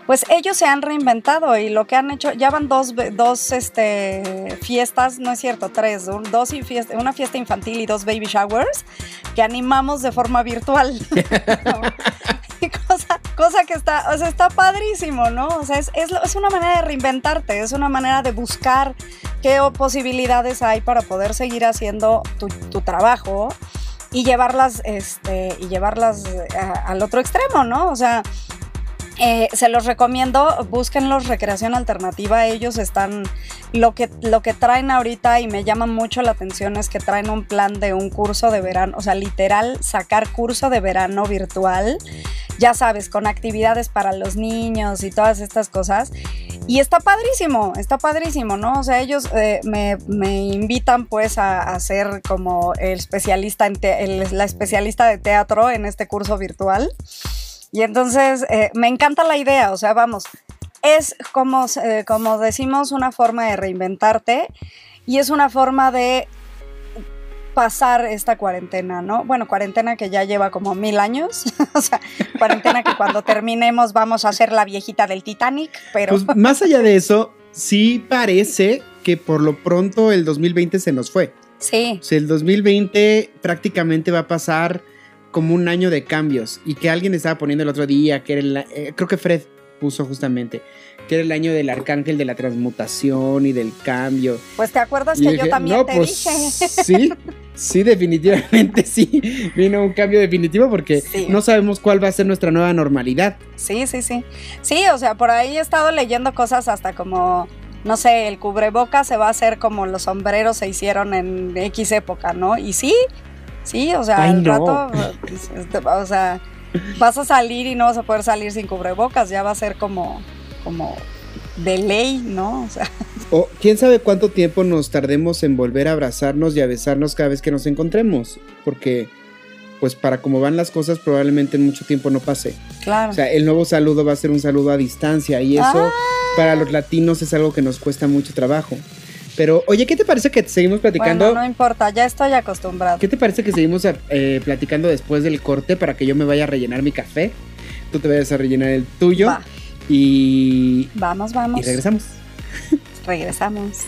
pues ellos se han reinventado y lo que han hecho, ya van dos, dos este, fiestas, no es cierto, tres, dos fiesta- una fiesta infantil y dos baby showers que animamos de forma virtual. cosa, cosa que está, o sea, está padrísimo, ¿no? O sea, es, es, es una manera de reinventarte, es una manera de buscar qué posibilidades hay para poder seguir haciendo tu, tu trabajo y llevarlas, este, y llevarlas a- al otro extremo, ¿no? O sea, eh, se los recomiendo, búsquenlos Recreación Alternativa, ellos están, lo que, lo que traen ahorita y me llama mucho la atención es que traen un plan de un curso de verano, o sea, literal, sacar curso de verano virtual, ya sabes, con actividades para los niños y todas estas cosas. Y está padrísimo, está padrísimo, ¿no? O sea, ellos eh, me, me invitan pues a, a ser como el especialista, en la especialista de teatro en este curso virtual. Y entonces eh, me encanta la idea, o sea, vamos, es como, eh, como decimos una forma de reinventarte y es una forma de pasar esta cuarentena, ¿no? Bueno, cuarentena que ya lleva como mil años, o sea, cuarentena que cuando terminemos vamos a ser la viejita del Titanic, pero... Pues más allá de eso, sí parece que por lo pronto el 2020 se nos fue. Sí. O sea, el 2020 prácticamente va a pasar como un año de cambios y que alguien estaba poniendo el otro día, que era el, eh, creo que Fred puso justamente, que era el año del arcángel de la transmutación y del cambio. Pues te acuerdas Y que dije, yo también "No, te pues, dije. Sí, sí, definitivamente sí. Vino un cambio definitivo porque Sí. no sabemos cuál va a ser nuestra nueva normalidad. Sí, sí, sí. Sí, o sea, por ahí he estado leyendo cosas hasta como, no sé, el cubreboca se va a hacer como los sombreros se hicieron en X época, ¿no? Y sí, sí, o sea, Ay, al no. rato, pues, este, o sea, vas a salir y no vas a poder salir sin cubrebocas, ya va a ser como, como de ley, ¿no? O sea, O quién sabe cuánto tiempo nos tardemos en volver a abrazarnos y a besarnos cada vez que nos encontremos. Porque, pues para cómo van las cosas, probablemente en mucho tiempo no pase. claro. O sea, el nuevo saludo va a ser un saludo a distancia y eso Ah. para los latinos es algo que nos cuesta mucho trabajo. Pero, oye, ¿qué te parece que seguimos platicando? bueno, no importa, ya estoy acostumbrado. ¿Qué te parece que seguimos eh, platicando después del corte para que yo me vaya a rellenar mi café? Tú te vayas a rellenar el tuyo Va. y, Vamos, vamos. y regresamos. Regresamos.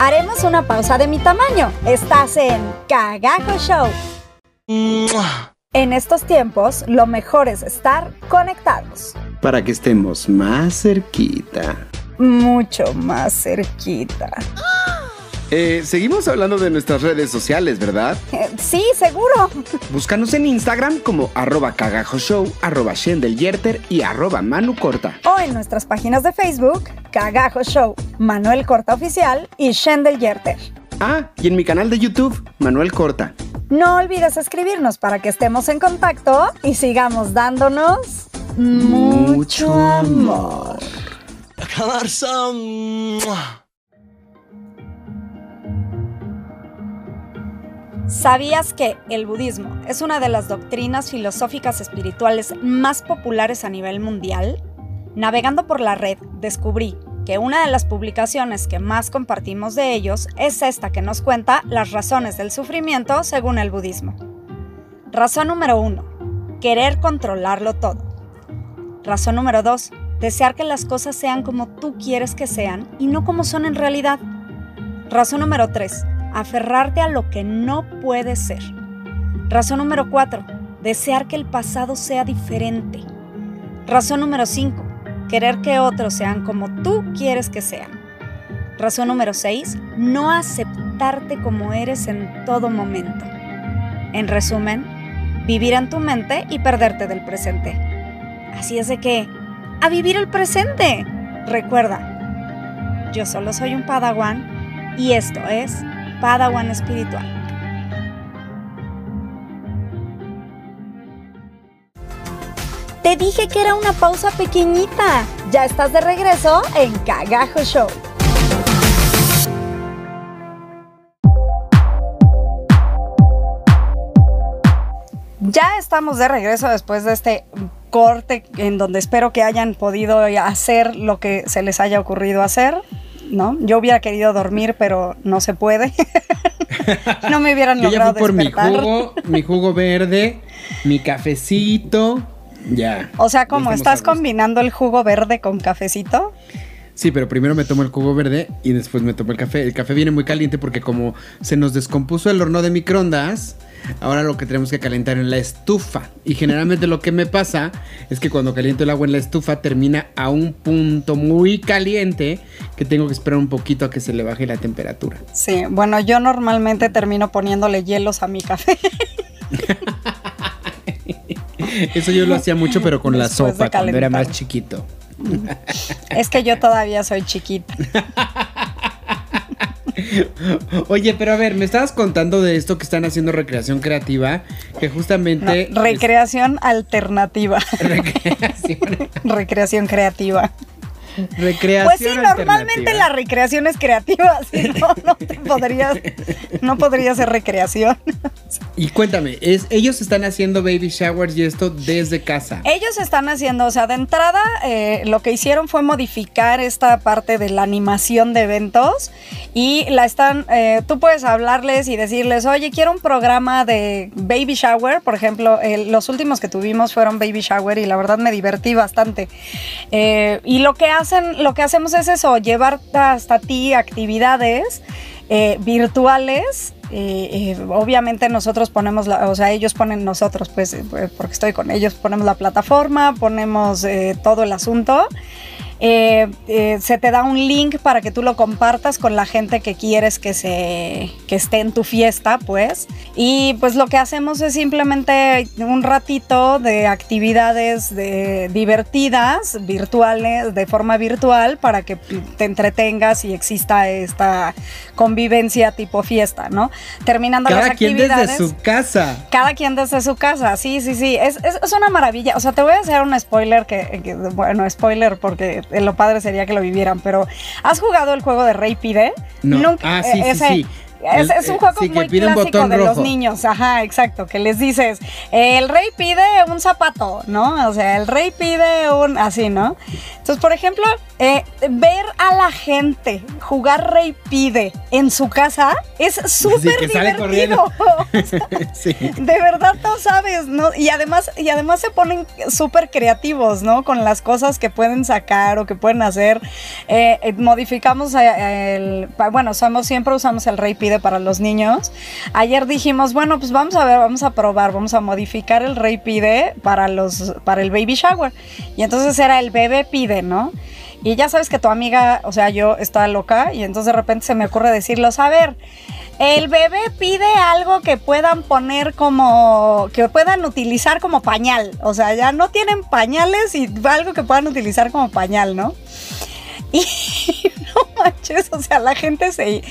Haremos una pausa de mi tamaño. Estás en Cagajo Show. En estos tiempos, lo mejor es estar conectados. Para que estemos más cerquita. Mucho más cerquita. Eh, seguimos hablando de nuestras redes sociales, ¿verdad? Eh, sí, seguro. Búscanos en Instagram como arroba cagajoshow, arroba shendeljерter y arroba manucorta. O en nuestras páginas de Facebook, Cagajo Show, Manuel Corta Oficial y Shendel Yerter. Ah, y en mi canal de YouTube, Manuel Corta. No olvides escribirnos para que estemos en contacto y sigamos dándonos mucho amor. ¿Sabías que el budismo es una de las doctrinas filosóficas espirituales más populares a nivel mundial? Navegando por la red, descubrí que una de las publicaciones que más compartimos de ellos es esta que nos cuenta las razones del sufrimiento según el budismo. Razón número 1. Querer controlarlo todo. Razón número 2. Desear que las cosas sean como tú quieres que sean y no como son en realidad. Razón número 3. Aferrarte a lo que no puede ser. Razón número 4. Desear que el pasado sea diferente. Razón número 5. Querer que otros sean como tú quieres que sean. Razón número 6. No aceptarte como eres en todo momento. En resumen, vivir en tu mente y perderte del presente. Así es de que, a vivir el presente. Recuerda, yo solo soy un padawan y esto es Padawan Espiritual. Te dije que era una pausa pequeñita. Ya estás de regreso en Cagajo Show. Ya estamos de regreso después de este corte en donde espero que hayan podido hacer lo que se les haya ocurrido hacer. ¿No? Yo hubiera querido dormir, pero no se puede. no me hubieran Yo ya logrado fui por mi jugo, mi jugo verde, mi cafecito. Ya. O sea, como estás combinando el jugo verde con cafecito. Sí, pero primero me tomo el jugo verde y después me tomo el café. El café viene muy caliente porque como se nos descompuso el horno de microondas, ahora lo que tenemos que calentar en la estufa. Y generalmente lo que me pasa es que cuando caliento el agua en la estufa termina a un punto muy caliente que tengo que esperar un poquito a que se le baje la temperatura. Sí, bueno, yo normalmente termino poniéndole hielos a mi café. Eso yo lo hacía mucho, pero con la Después sopa, cuando era más chiquito. es que yo todavía soy chiquita. Oye, pero a ver, me estabas contando de esto que están haciendo recreación creativa, que justamente... No, recreación alternativa. recreación. recreación creativa. Recreación Pues sí, normalmente la recreación es creativa, si no, no te podrías, no podría ser recreación. Y cuéntame, es, ellos están haciendo baby showers y esto desde casa. Ellos están haciendo, o sea, de entrada eh, lo que hicieron fue modificar esta parte de la animación de eventos y la están, eh, tú puedes hablarles y decirles, oye, quiero un programa de baby shower, por ejemplo, los últimos que tuvimos fueron baby shower y la verdad me divertí bastante. Eh, y lo que hacen, lo que hacemos es eso, llevar hasta ti actividades eh, virtuales. eh, eh, obviamente nosotros ponemos, la, o sea, ellos ponen nosotros, pues, porque estoy con ellos, ponemos la plataforma, ponemos todo el asunto. Eh, eh, se te da un link para que tú lo compartas con la gente que quieres que se que esté en tu fiesta, pues. Y pues lo que hacemos es simplemente un ratito de actividades de, divertidas, virtuales, de forma virtual, para que te entretengas y exista esta convivencia tipo fiesta, ¿no? Terminando Cada las quien actividades. desde su casa. Cada quien desde su casa, sí, sí, sí. Es, es, es una maravilla. O sea, te voy a hacer un spoiler que, que- bueno, spoiler porque lo padre sería que lo vivieran, pero ¿has jugado el juego de Rey Pide? No. Ah, sí, sí, sí. Es, El- es un juego sí, muy clásico de los niños, ajá, exacto, que les dices, el rey pide un zapato, ¿no? O sea, el rey pide un, así, ¿no? Entonces, por ejemplo, eh, ver a la gente jugar rey pide en su casa es súper divertido. sí. De verdad no sabes, ¿no? Y además, y además se ponen súper creativos, ¿no? Con las cosas que pueden sacar o que pueden hacer. Eh, eh, modificamos el. Bueno, somos, siempre usamos el Rey Pide para los niños. Ayer dijimos, bueno, pues vamos a ver, vamos a probar, vamos a modificar el Rey Pide para los, para el baby shower. Y entonces era el bebé pide, ¿no? Y ya sabes que tu amiga, o sea, yo estaba loca y entonces de repente se me ocurre decirlos, a ver, el bebé pide algo que puedan poner como, que puedan utilizar como pañal. O sea, ya no tienen pañales y algo que puedan utilizar como pañal, ¿no? Y manches, o sea, la gente se,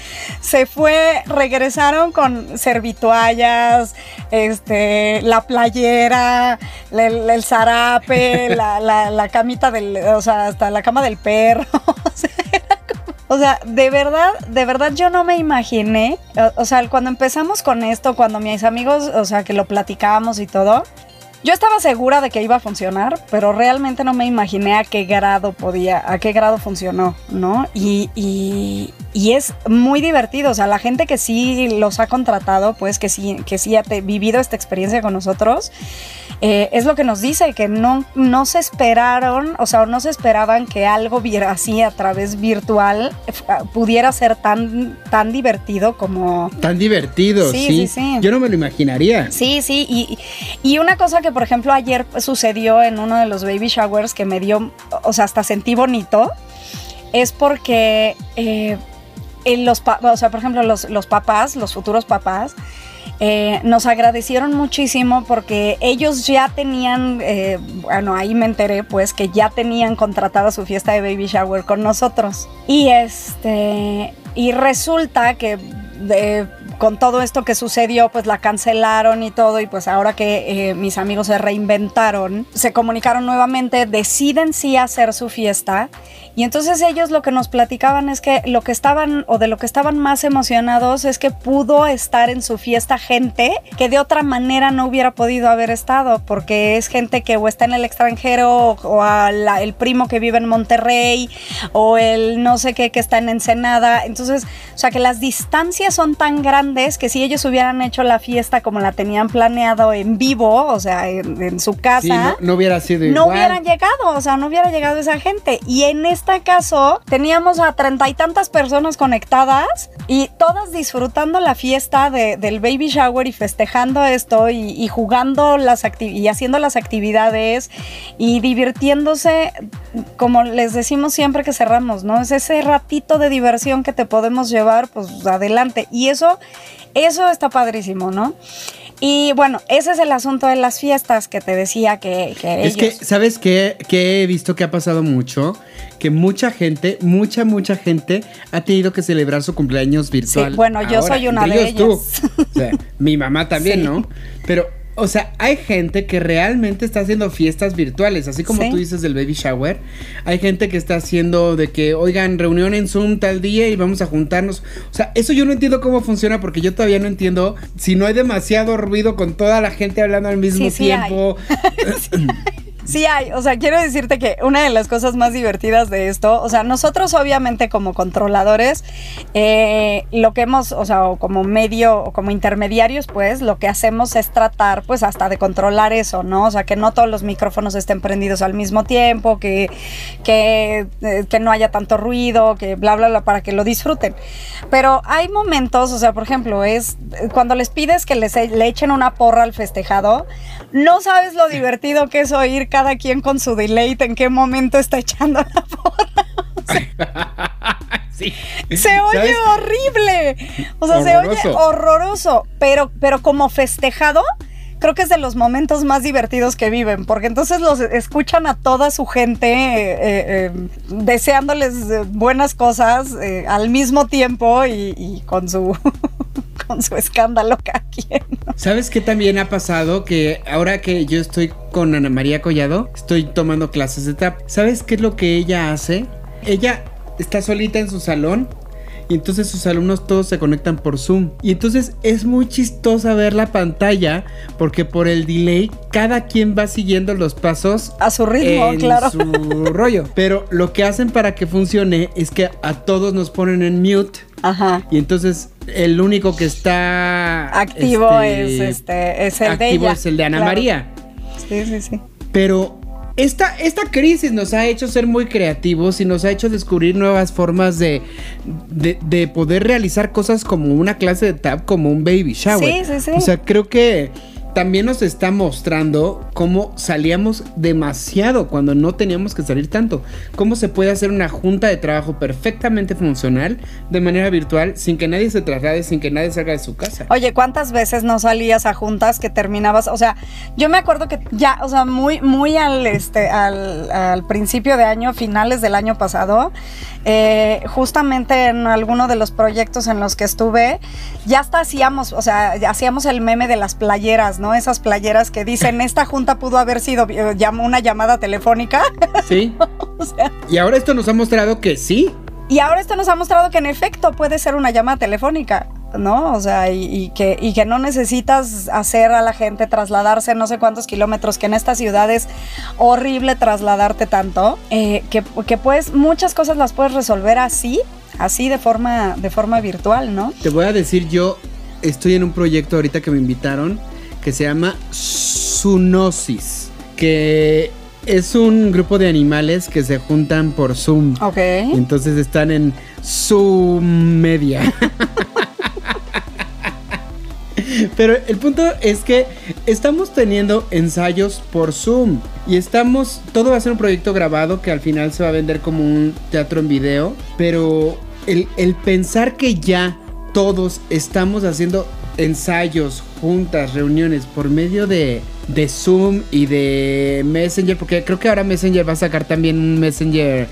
se fue, regresaron con servituallas, este, la playera, el, el zarape, la, la- la camita del, o sea, hasta la cama del perro. O sea, o sea, de verdad, de verdad yo no me imaginé, o, o sea, cuando empezamos con esto, cuando mis amigos, o sea, que lo platicábamos y todo, yo estaba segura de que iba a funcionar, pero realmente no me imaginé a qué grado podía, a qué grado funcionó, ¿no? Y, y- y es muy divertido, o sea, la gente que sí los ha contratado, pues que sí, que sí ha te- vivido esta experiencia con nosotros, eh, es lo que nos dice, que no, no se esperaron, o sea, no se esperaban que algo así a través virtual eh, pudiera ser tan, tan divertido como, Tan divertido, Sí, sí, sí, sí. Yo no me lo imaginaría. Sí, sí, y, y una cosa que por ejemplo ayer sucedió en uno de los baby showers que me dio, o sea, hasta sentí bonito, es porque eh, en los, pa- o sea, por ejemplo, los, los papás, los futuros papás, eh, nos agradecieron muchísimo porque ellos ya tenían, eh, bueno, ahí me enteré pues que ya tenían contratada su fiesta de baby shower con nosotros. Y este, y resulta que de- con todo esto que sucedió, pues la cancelaron y todo, y pues ahora que eh, mis amigos se reinventaron, se comunicaron nuevamente, deciden sí hacer su fiesta. Y entonces ellos lo que nos platicaban es que lo que estaban, o de lo que estaban más emocionados, es que pudo estar en su fiesta gente que de otra manera no hubiera podido haber estado, porque es gente que o está en el extranjero, o, o a la- el primo que vive en Monterrey, o el no sé qué que está en Ensenada. Entonces, o sea que las distancias son tan grandes que si ellos hubieran hecho la fiesta como la tenían planeado en vivo, o sea, en, en su casa Sí, no, no hubiera sido no igual. hubieran llegado, o sea, no hubiera llegado esa gente. Y en este caso, teníamos a treinta y tantas personas conectadas y todas disfrutando la fiesta de- del baby shower y festejando esto y, y jugando las y haciendo las actividades y divirtiéndose, como les decimos siempre que cerramos, ¿no? Es ese ratito de diversión que te podemos llevar, pues adelante. Y eso, eso está padrísimo, ¿no? Y bueno, ese es el asunto de las fiestas que te decía que, que Es que, ¿sabes qué? Que he visto que ha pasado mucho. Que mucha gente, mucha, mucha gente ha tenido que celebrar su cumpleaños virtual. Sí, bueno, yo soy una entre de ellos tú. O sea, mi mamá también, Sí. ¿no? Pero o sea, hay gente que realmente está haciendo fiestas virtuales, así como Sí. tú dices del baby shower. Hay gente que está haciendo de que, oigan, reunión en Zoom tal día y vamos a juntarnos. O sea, eso yo no entiendo cómo funciona porque yo todavía no entiendo si no hay demasiado ruido con toda la gente hablando al mismo Sí, sí hay. Sí hay, o sea, quiero decirte que una de las cosas más divertidas de esto, o sea, nosotros obviamente como controladores, eh, lo que hemos, o sea, o como medio, o como intermediarios, pues, lo que hacemos es tratar, pues, hasta de controlar eso, ¿no? O sea, que no todos los micrófonos estén prendidos al mismo tiempo, que, que, eh, que no haya tanto ruido, que bla, bla, bla, para que lo disfruten. Pero hay momentos, o sea, por ejemplo, es cuando les pides que les e- le echen una porra al festejado, no sabes lo divertido que es oír cada quien con su deleite en qué momento está echando la porra. sí. Se oye ¿Sabes? horrible. O sea, se oye Horroroso. Pero, pero como festejado, creo que es de los momentos más divertidos que viven, porque entonces los escuchan a toda su gente eh, eh, deseándoles eh, buenas cosas eh, al mismo tiempo y, y con su con su escándalo cada quien. ¿Sabes qué también ha pasado? Que ahora que yo estoy con Ana María Collado, estoy tomando clases de tap. ¿Sabes qué es lo que ella hace? Ella está solita en su salón y entonces sus alumnos todos se conectan por Zoom. Y entonces es muy chistosa ver la pantalla porque por el delay cada quien va siguiendo los pasos A su ritmo, en claro. su rollo. Pero lo que hacen para que funcione es que a todos nos ponen en mute. Ajá. Y entonces el único que está Activo este, es este es el de activo ella. es el de Ana Claro. María. Sí, sí, sí. Pero esta, esta crisis nos ha hecho ser muy creativos y nos ha hecho descubrir nuevas formas de, de, de poder realizar cosas como una clase de tap, como un baby shower. Sí, sí, sí. O sea, creo que también nos está mostrando cómo salíamos demasiado cuando no teníamos que salir tanto. Cómo se puede hacer una junta de trabajo perfectamente funcional de manera virtual sin que nadie se traslade, sin que nadie salga de su casa. Oye, ¿cuántas veces no salías a juntas que terminabas? O sea, yo me acuerdo que ya, o sea, muy, muy al este, principio de año, finales del año pasado, eh, justamente en alguno de los proyectos en los que estuve, ya hasta hacíamos, o sea, hacíamos el meme de las playeras, ¿no? Esas playeras que dicen, esta junta pudo haber sido eh, una llamada telefónica. Sí. o sea, Y ahora esto nos ha mostrado que sí. y ahora esto nos ha mostrado que en efecto puede ser una llamada telefónica, ¿no? O sea, y, y que, y que no necesitas hacer a la gente trasladarse no sé cuántos kilómetros, que en estas ciudades horrible trasladarte tanto, eh, que, que pues muchas cosas las puedes resolver así, así de forma, de forma virtual, ¿no? Te voy a decir, yo estoy en un proyecto ahorita que me invitaron que se llama Zoonosis, que es un grupo de animales que se juntan por Zoom. Ok. Entonces están en Zoom Media. Pero el punto es que estamos teniendo ensayos por Zoom y estamos, todo va a ser un proyecto grabado que al final se va a vender como un teatro en video, pero el, el pensar que ya todos estamos haciendo ensayos, juntas, reuniones por medio de, de Zoom y de Messenger, porque creo que ahora Messenger va a sacar también un Messenger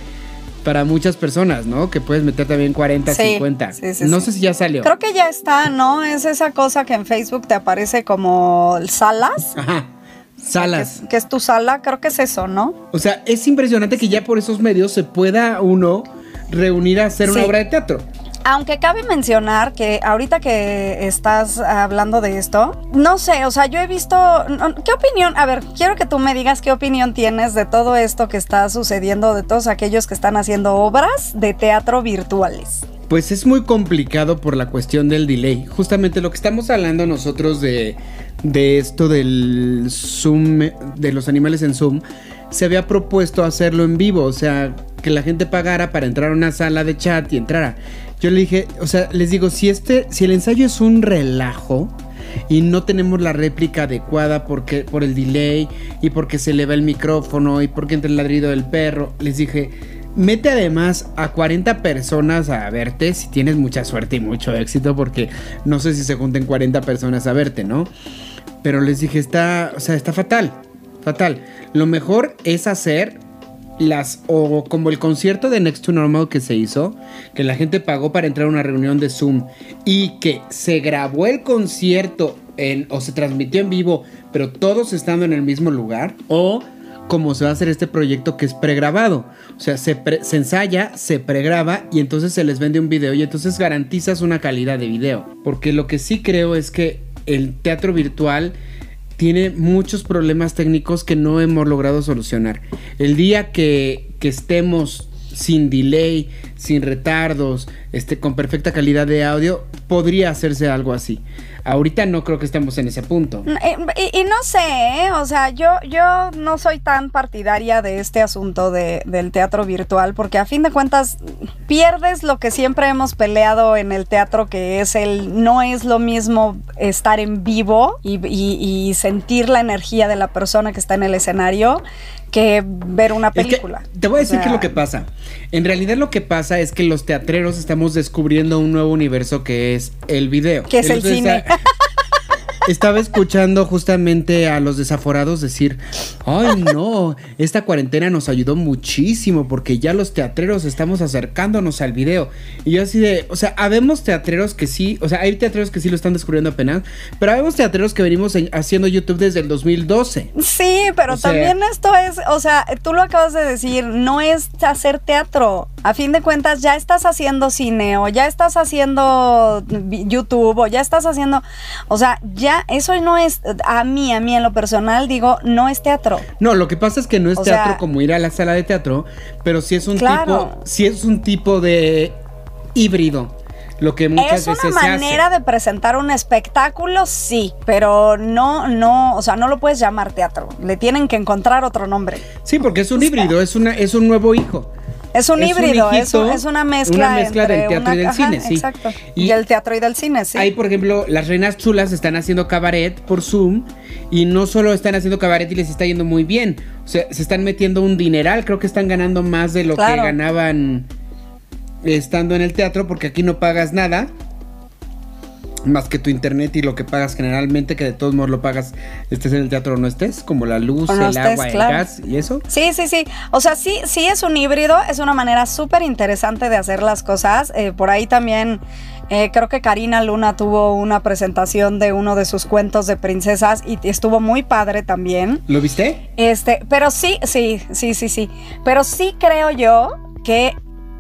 para muchas personas, ¿no? Que puedes meter también 40, Sí, 50. sí, sí, no sé si ya salió. Creo que ya está, ¿no? Es esa cosa que en Facebook te aparece como salas. Ajá. Salas. Que es, que es tu sala, creo que es eso, ¿no? O sea, es impresionante que ya por esos medios se pueda uno reunir a hacer una obra de teatro. Aunque cabe mencionar que ahorita que estás hablando de esto, no sé, o sea, yo he visto, ¿qué opinión? A ver, quiero que tú me digas qué opinión tienes de todo esto que está sucediendo, de todos aquellos que están haciendo obras de teatro virtuales. Pues es muy complicado por la cuestión del delay. Justamente lo que estamos hablando nosotros de, de esto del Zoom, de los animales en Zoom, se había propuesto hacerlo en vivo, o sea, que la gente pagara para entrar a una sala de chat y entrara. Yo le dije, o sea, les digo, si este, si el ensayo es un relajo y no tenemos la réplica adecuada porque por el delay y porque se eleva el micrófono y porque entra el ladrido del perro, les dije, mete además a 40 personas a verte si tienes mucha suerte y mucho éxito porque no sé si se junten 40 personas a verte, ¿no? Pero les dije, está, o sea, está fatal, fatal. Lo mejor es hacer las o como el concierto de Next to Normal que se hizo, que la gente pagó para entrar a una reunión de Zoom y que se grabó el concierto en, o se transmitió en vivo, pero todos estando en el mismo lugar, o como se va a hacer este proyecto que es pregrabado. O sea, se, se ensaya, se pregraba y entonces se les vende un video y entonces garantizas una calidad de video. Porque lo que sí creo es que el teatro virtual tiene muchos problemas técnicos que no hemos logrado solucionar. El día que, que estemos sin delay, sin retardos, este, con perfecta calidad de audio, podría hacerse algo así. Ahorita no creo que estemos en ese punto. Eh, y, no sé, ¿eh? o sea, yo, yo no soy tan partidaria de este asunto de, del teatro virtual, porque a fin de cuentas pierdes lo que siempre hemos peleado en el teatro, que es el no es lo mismo estar en vivo y, y sentir la energía de la persona que está en el escenario que ver una película. te voy a decir qué es lo que pasa. En realidad lo que pasa es que los teatreros estamos descubriendo un nuevo universo que es el video. Que es el, cine. Estaba escuchando justamente a los desaforados decir, ay no, esta cuarentena nos ayudó muchísimo porque ya los teatreros estamos acercándonos al video. Y yo así de, o sea, habemos teatreros que sí, o sea, hay teatreros que sí lo están descubriendo apenas, pero habemos teatreros que venimos haciendo YouTube desde el 2012. Sí, pero también esto es, o sea, tú lo acabas de decir, no es hacer teatro. A fin de cuentas ya estás haciendo cine o ya estás haciendo YouTube o ya estás haciendo, o sea, ya eso no es, a mí, a mí en lo personal, digo, no es teatro. No, lo que pasa es que no es teatro como ir a la sala de teatro, pero sí es un tipo, sí es un tipo de híbrido. Lo que muchas es una manera de presentar un espectáculo, sí, pero no, no, o sea, no lo puedes llamar teatro. Le tienen que encontrar otro nombre. Sí, porque es un híbrido, es una, es un nuevo hijo. Es un híbrido, es, una mezcla. Una mezcla del teatro y del cine, sí. Exacto. Y, el teatro y del cine, sí. Ahí, por ejemplo, las reinas chulas están haciendo cabaret por Zoom y no solo están haciendo cabaret y les está yendo muy bien. O sea, se están metiendo un dineral. Creo que están ganando más de lo que ganaban estando en el teatro porque aquí no pagas nada más que tu internet y lo que pagas generalmente, que de todos modos lo pagas, estés en el teatro o no estés, como la luz, el agua, el gas y eso. Sí, sí, sí. O sea, sí, sí es un híbrido, es una manera súper interesante de hacer las cosas. Eh, por ahí también eh, creo que Karina Luna tuvo una presentación de uno de sus cuentos de princesas y estuvo muy padre también. ¿Lo viste? Este, pero sí, sí, sí, sí, sí. Pero sí creo yo que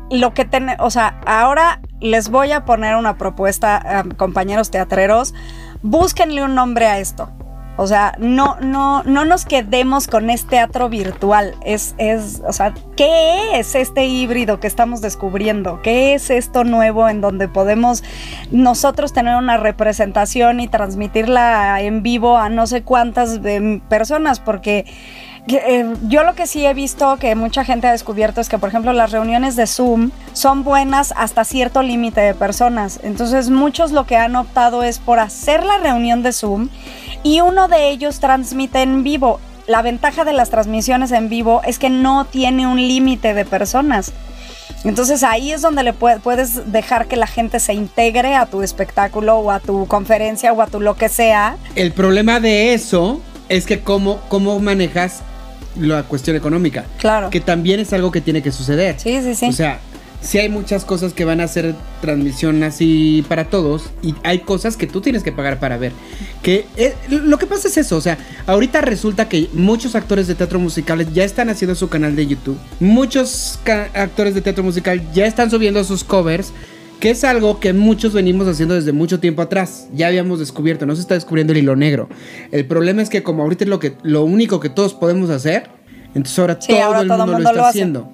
lo que ten, o sea, ahora les voy a poner una propuesta, compañeros teatreros, búsquenle un nombre a esto. O sea, no, no, no nos quedemos con este teatro virtual. Es, es, o sea, ¿qué es este híbrido que estamos descubriendo? ¿Qué es esto nuevo en donde podemos nosotros tener una representación y transmitirla en vivo a no sé cuántas em, personas? Porque eh, yo lo que sí he visto que mucha gente ha descubierto es que, por ejemplo, las reuniones de Zoom son buenas hasta cierto límite de personas. Entonces, muchos lo que han optado es por hacer la reunión de Zoom y uno de ellos transmite en vivo. La ventaja de las transmisiones en vivo es que no tiene un límite de personas. Entonces ahí es donde le puedes dejar que la gente se integre a tu espectáculo o a tu conferencia o a tu lo que sea. El problema de eso es que cómo, cómo manejas la cuestión económica. Claro. Que también es algo que tiene que suceder. Sí, sí, sí. O sea, sí hay muchas cosas que van a hacer transmisión así para todos y hay cosas que tú tienes que pagar para ver. Que eh, lo que pasa es eso, o sea, ahorita resulta que muchos actores de teatro musical ya están haciendo su canal de YouTube. Muchos actores de teatro musical ya están subiendo sus covers que es algo que muchos venimos haciendo desde mucho tiempo atrás. Ya habíamos descubierto, no se está descubriendo el hilo negro. El problema es que como ahorita es lo, que, lo único que todos podemos hacer, entonces ahora todo el mundo, lo está haciendo.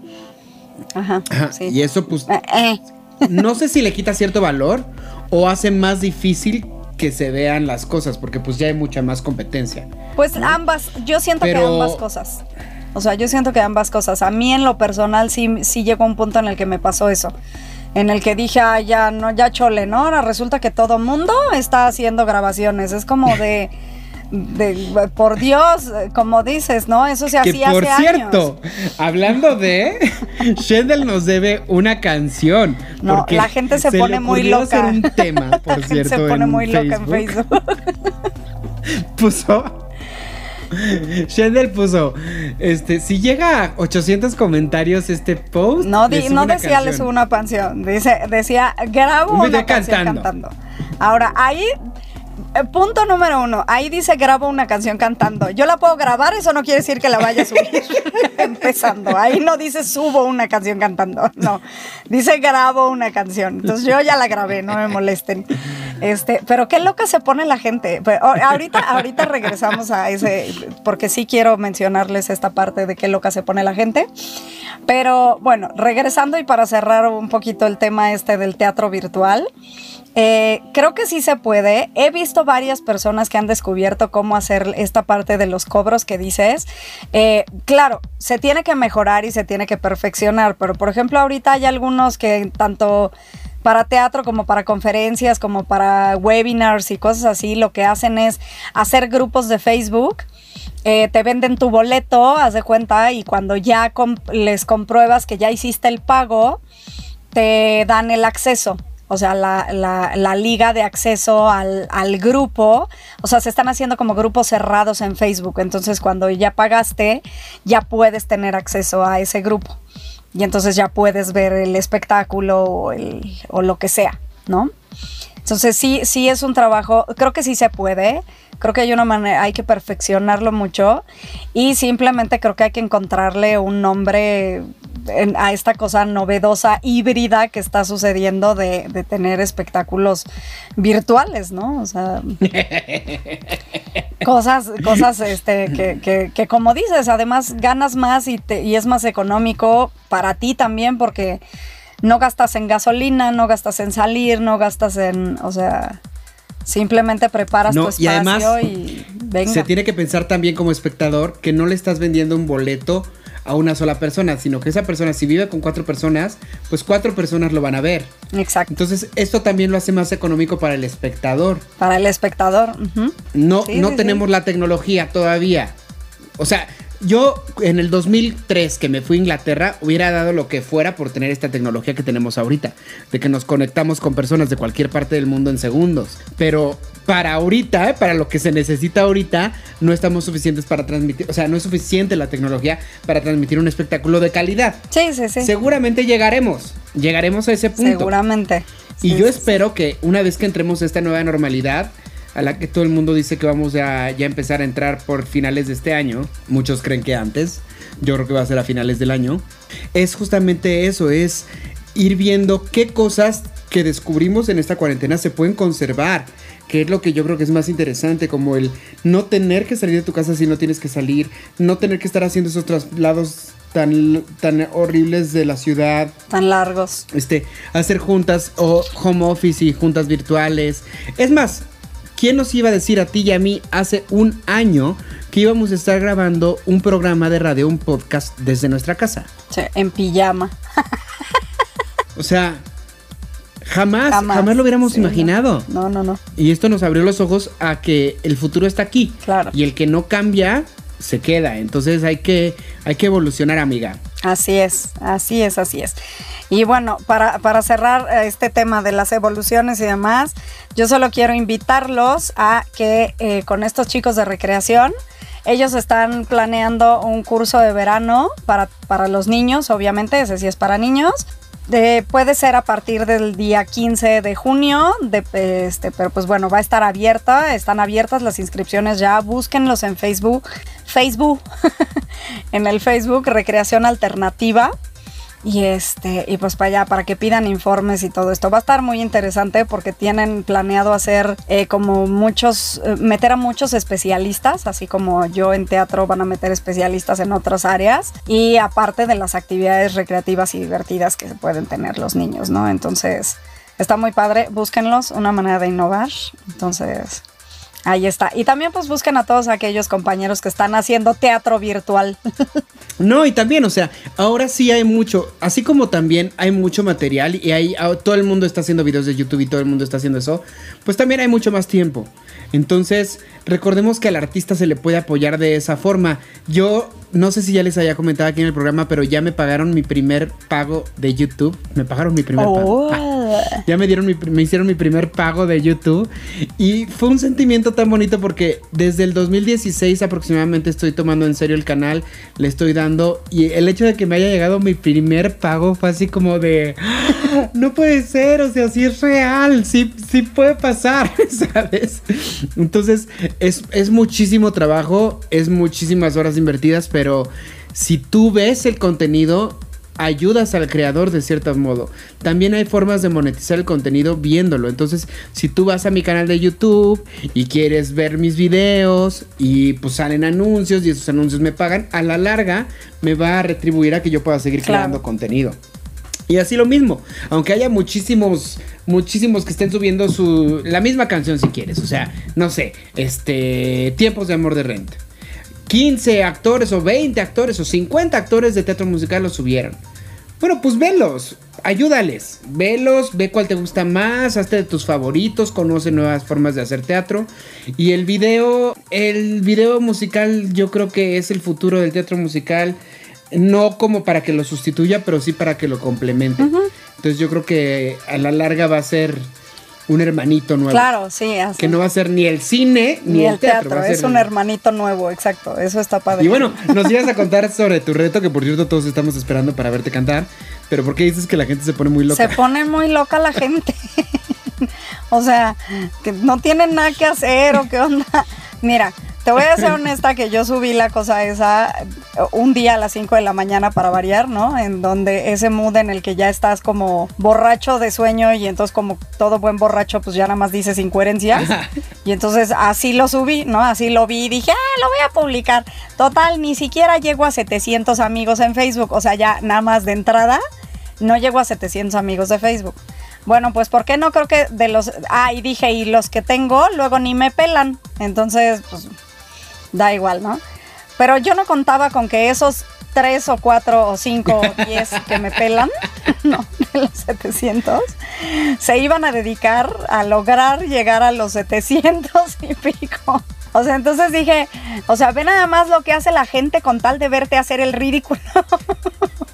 Ajá. Y eso pues eh, eh. no sé si le quita cierto valor o hace más difícil que se vean las cosas, porque pues ya hay mucha más competencia. Pues ambas, yo siento que ambas cosas. O sea, yo siento que ambas cosas. A mí en lo personal sí, sí llegó un punto en el que me pasó eso en el que dije, ah, ya, no, ya chole, ¿no? Ahora resulta que todo mundo está haciendo grabaciones. Es como de. De, por Dios, como dices, ¿no? Eso se que hacía por cierto, hablando de Shendel nos debe una canción. No, la gente se, pone muy loca. un tema, por la cierto, gente se pone muy loca en Facebook. Puso Shendel puso, este, si llega a 800 comentarios este post. No, no decía le subo una canción, dice, decía grabo una canción cantando. Ahora, ahí eh, punto número uno. Ahí dice grabo una canción cantando. Yo la puedo grabar, eso no quiere decir que la vaya a subir. Empezando. Ahí no dice subo una canción cantando. No. Dice grabo una canción. Entonces yo ya la grabé, no me molesten. Este, pero qué loca se pone la gente. ahorita, ahorita regresamos a ese, porque sí quiero mencionarles esta parte de qué loca se pone la gente. Pero bueno, regresando y para cerrar un poquito el tema este del teatro virtual. Eh, creo que sí se puede. He visto varias personas que han descubierto cómo hacer esta parte de los cobros que dices. Eh, claro, se tiene que mejorar y se tiene que perfeccionar, pero por ejemplo ahorita hay algunos que tanto para teatro como para conferencias, como para webinars y cosas así, lo que hacen es hacer grupos de Facebook. Eh, te venden tu boleto, haz de cuenta, y cuando ya les compruebas que ya hiciste el pago, te dan el acceso o sea, la, liga de acceso al, grupo, o sea, se están haciendo como grupos cerrados en Facebook, entonces cuando ya pagaste, ya puedes tener acceso a ese grupo y entonces ya puedes ver el espectáculo o, el, o lo que sea, ¿no? Entonces sí, sí es un trabajo, creo que sí se puede, creo que hay una manera, hay que perfeccionarlo mucho y simplemente creo que hay que encontrarle un nombre a esta cosa novedosa, híbrida que está sucediendo de, tener espectáculos virtuales, ¿no? O sea, cosas, cosas este, que, que, como dices, además ganas más y, y es más económico para ti también porque no gastas en gasolina, no gastas en salir, no gastas en, o sea, simplemente preparas tu espacio y, además, y venga. Se tiene que pensar también como espectador que no le estás vendiendo un boleto a una sola persona, sino que esa persona, si vive con cuatro personas, pues cuatro personas lo van a ver. Exacto. Entonces, esto también lo hace más económico para el espectador. Para el espectador. No, no tenemos la tecnología todavía. O sea, yo en el 2003 que me fui a Inglaterra hubiera dado lo que fuera por tener esta tecnología que tenemos ahorita, de que nos conectamos con personas de cualquier parte del mundo en segundos. Pero para ahorita, para lo que se necesita ahorita, no estamos suficientes para transmitir, o sea, no es suficiente la tecnología para transmitir un espectáculo de calidad. Sí, sí, sí. Seguramente llegaremos, llegaremos a ese punto. Seguramente. Y yo espero que una vez que entremos a esta nueva normalidad, a la que todo el mundo dice que vamos a ya empezar a entrar por finales de este año. Muchos creen que antes. Yo creo que va a ser a finales del año. Es justamente eso, es ir viendo qué cosas que descubrimos en esta cuarentena se pueden conservar. Que es lo que yo creo que es más interesante, como el no tener que salir de tu casa si no tienes que salir, no tener que estar haciendo esos traslados tan, tan horribles de la ciudad. Tan largos. Este, hacer juntas o home office y juntas virtuales. Es más, ¿Quién nos iba a decir a ti y a mí hace un año que íbamos a estar grabando un programa de radio, un podcast desde nuestra casa? Sí, en pijama. o sea, jamás, jamás, lo hubiéramos imaginado. No. no, no, Y esto nos abrió los ojos a que el futuro está aquí. Claro. Y el que no cambia, se queda. Entonces hay que, hay que evolucionar, amiga. Así es, así es, así es. Y bueno, para, cerrar eh, este tema de las evoluciones y demás, yo solo quiero invitarlos a que eh, con estos chicos de recreación, ellos están planeando un curso de verano para, para los niños, obviamente, ese sí es para niños. Puede ser a partir del día 15 de junio, de, este, pero pues bueno, va a estar abierta, están abiertas las inscripciones ya, búsquenlos en Facebook, Facebook, en el Facebook Recreación Alternativa y este, y pues para allá, para que pidan informes y todo esto. Va a estar muy interesante porque tienen planeado hacer eh, como muchos, eh, meter a muchos especialistas, así como yo en teatro van a meter especialistas en otras áreas. Y aparte de las actividades recreativas y divertidas que pueden tener los niños, ¿no? Entonces, está muy padre, búsquenlos, una manera de innovar. Entonces, Ahí está. Y también pues busquen a todos aquellos compañeros que están haciendo teatro virtual. No, y también, o sea, ahora sí hay mucho, así como también hay mucho material y hay, ah, todo el mundo está haciendo videos de YouTube y todo el mundo está haciendo eso, pues también hay mucho más tiempo. Entonces, recordemos que al artista se le puede apoyar de esa forma. Yo no sé si ya les había comentado aquí en el programa, pero ya me pagaron mi primer pago de YouTube. Me pagaron mi primer pago. Oh. Ah, ya me dieron mi, me hicieron mi primer pago de YouTube y fue un sentimiento tan bonito porque desde el 2016 aproximadamente estoy tomando en serio el canal, le estoy dando y el hecho de que me haya llegado mi primer pago fue así como de "Ah, no puede ser, o sea, sí es real, sí, sí puede pasar, ¿sabes? Entonces es, es muchísimo trabajo, es muchísimas horas invertidas, pero si tú ves el contenido, ayudas al creador de cierto modo. También hay formas de monetizar el contenido viéndolo. Entonces, si tú vas a mi canal de YouTube y quieres ver mis videos y pues salen anuncios y esos anuncios me pagan, a la larga me va a retribuir a que yo pueda seguir Claro. creando contenido. Y así lo mismo, aunque haya muchísimos, muchísimos que estén subiendo su la misma canción si quieres, o sea, no sé, este tiempos de amor de renta. 15 actores o 20 actores o 50 actores de teatro musical lo subieron. Bueno, pues velos, ayúdales, velos, ve cuál te gusta más, hazte de tus favoritos, conoce nuevas formas de hacer teatro. Y el video, el video musical yo creo que es el futuro del teatro musical, no como para que lo sustituya, pero sí para que lo complemente. Entonces yo creo que a la larga va a ser un hermanito nuevo. Claro, sí, así. Que no va a ser ni el cine ni, Ni el teatro, es un hermanito nuevo, exacto. Eso está padre. y bueno, nos ibas a contar sobre tu reto, que por cierto todos estamos esperando para verte cantar. Pero ¿por qué dices que la gente se pone muy loca? Se pone muy loca la gente. o sea, que no tienen nada que hacer o qué onda. Mira, te voy a ser honesta que yo subí la cosa esa eh, un día a las 5 de la mañana para variar, ¿no? En donde ese mood en el que ya estás como borracho de sueño y entonces como todo buen borracho pues ya nada más dices incoherencias. Y entonces así lo subí, ¿no? Así lo vi y dije, ah, lo voy a publicar. Total, ni siquiera llego a 700 amigos en Facebook. O sea, ya nada más de entrada no llego a 700 amigos de Facebook. Bueno, pues ¿por qué no creo que de los... Ah, y dije, y los que tengo luego ni me pelan. Entonces, pues da igual, ¿no? Pero yo no contaba con que esos tres o cuatro o cinco o diez que me pelan, no, de los 700, se iban a dedicar a lograr llegar a los 700 y pico. O sea, entonces dije, o sea, ve nada más lo que hace la gente con tal de verte hacer el ridículo.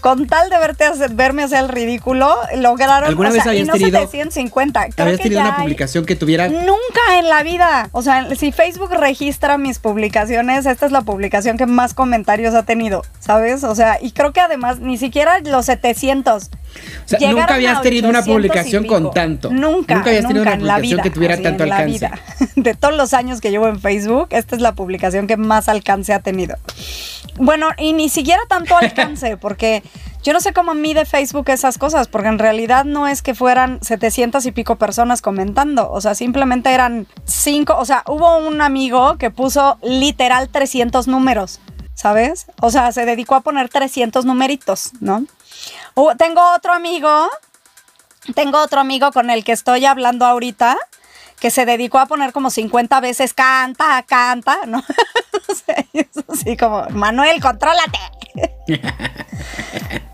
con tal de verte hacer, verme hacer el ridículo, lograron, ¿Alguna o vez sea, y habías no tenido- 750. Creo ¿Habías que tenido ya una hay- publicación que tuviera... Nunca en la vida. O sea, si Facebook registra mis publicaciones, esta es la publicación que más comentarios ha tenido, ¿sabes? O sea, y creo que además ni siquiera los 700. O sea, nunca habías tenido una 800 y publicación con tanto. Nunca, Nunca habías tenido una la publicación vida, que tuviera así, tanto en la alcance. vida. De todos los años que llevo en Facebook, esta es la publicación que más alcance ha tenido. Bueno, y ni siquiera tanto alcance, porque yo no sé cómo mide Facebook esas cosas, porque en realidad no es que fueran 700 y pico personas comentando, o sea, simplemente eran cinco, o sea, hubo un amigo que puso literal 300 números, ¿sabes? O sea, se dedicó a poner 300 numeritos, ¿no? Tengo otro amigo tengo otro amigo con el que estoy hablando ahorita que se dedicó a poner como 50 veces canta, canta, ¿no? O como, Manuel, contrólate.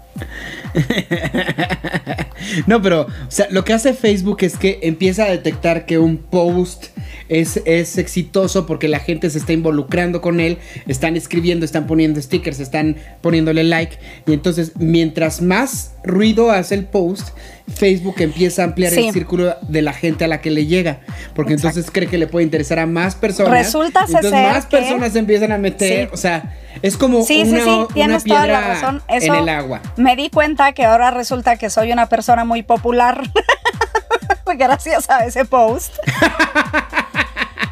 No, pero, o sea, lo que hace Facebook es que empieza a detectar que un post es, es exitoso porque la gente se está involucrando con él, están escribiendo, están poniendo stickers, están poniéndole like. Y entonces, mientras más ruido hace el post, Facebook empieza a ampliar Sí. el círculo de la gente a la que le llega. Porque Exacto. entonces cree que le puede interesar a más personas. Resulta entonces ser más que- personas se empiezan a meter. Sí. O sea, es como Sí, una, sí, sí, una tienes toda la razón. en el agua. me di cuenta que ahora resulta que soy una persona muy popular gracias a ese post.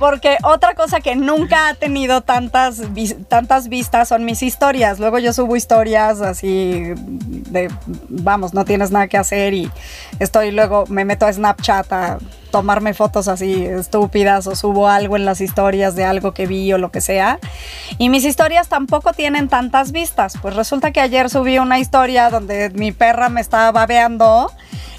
Porque otra cosa que nunca ha tenido tantas, tantas vistas son mis historias. Luego yo subo historias así de, vamos, no tienes nada que hacer y estoy luego, me meto a Snapchat a tomarme fotos así estúpidas o subo algo en las historias de algo que vi o lo que sea. Y mis historias tampoco tienen tantas vistas. Pues resulta que ayer subí una historia donde mi perra me estaba babeando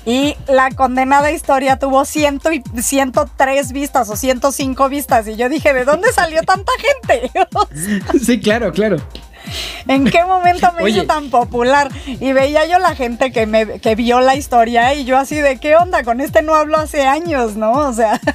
y la condenada historia tuvo ciento y 103 vistas o 105 vistas. Y yo dije, ¿de dónde salió tanta gente? Sí, claro, claro. ¿En qué momento me Oye. hice tan popular? Y veía yo la gente que, me, que vio la historia y yo así de, ¿qué onda? Con este no hablo hace años, ¿no? O sea...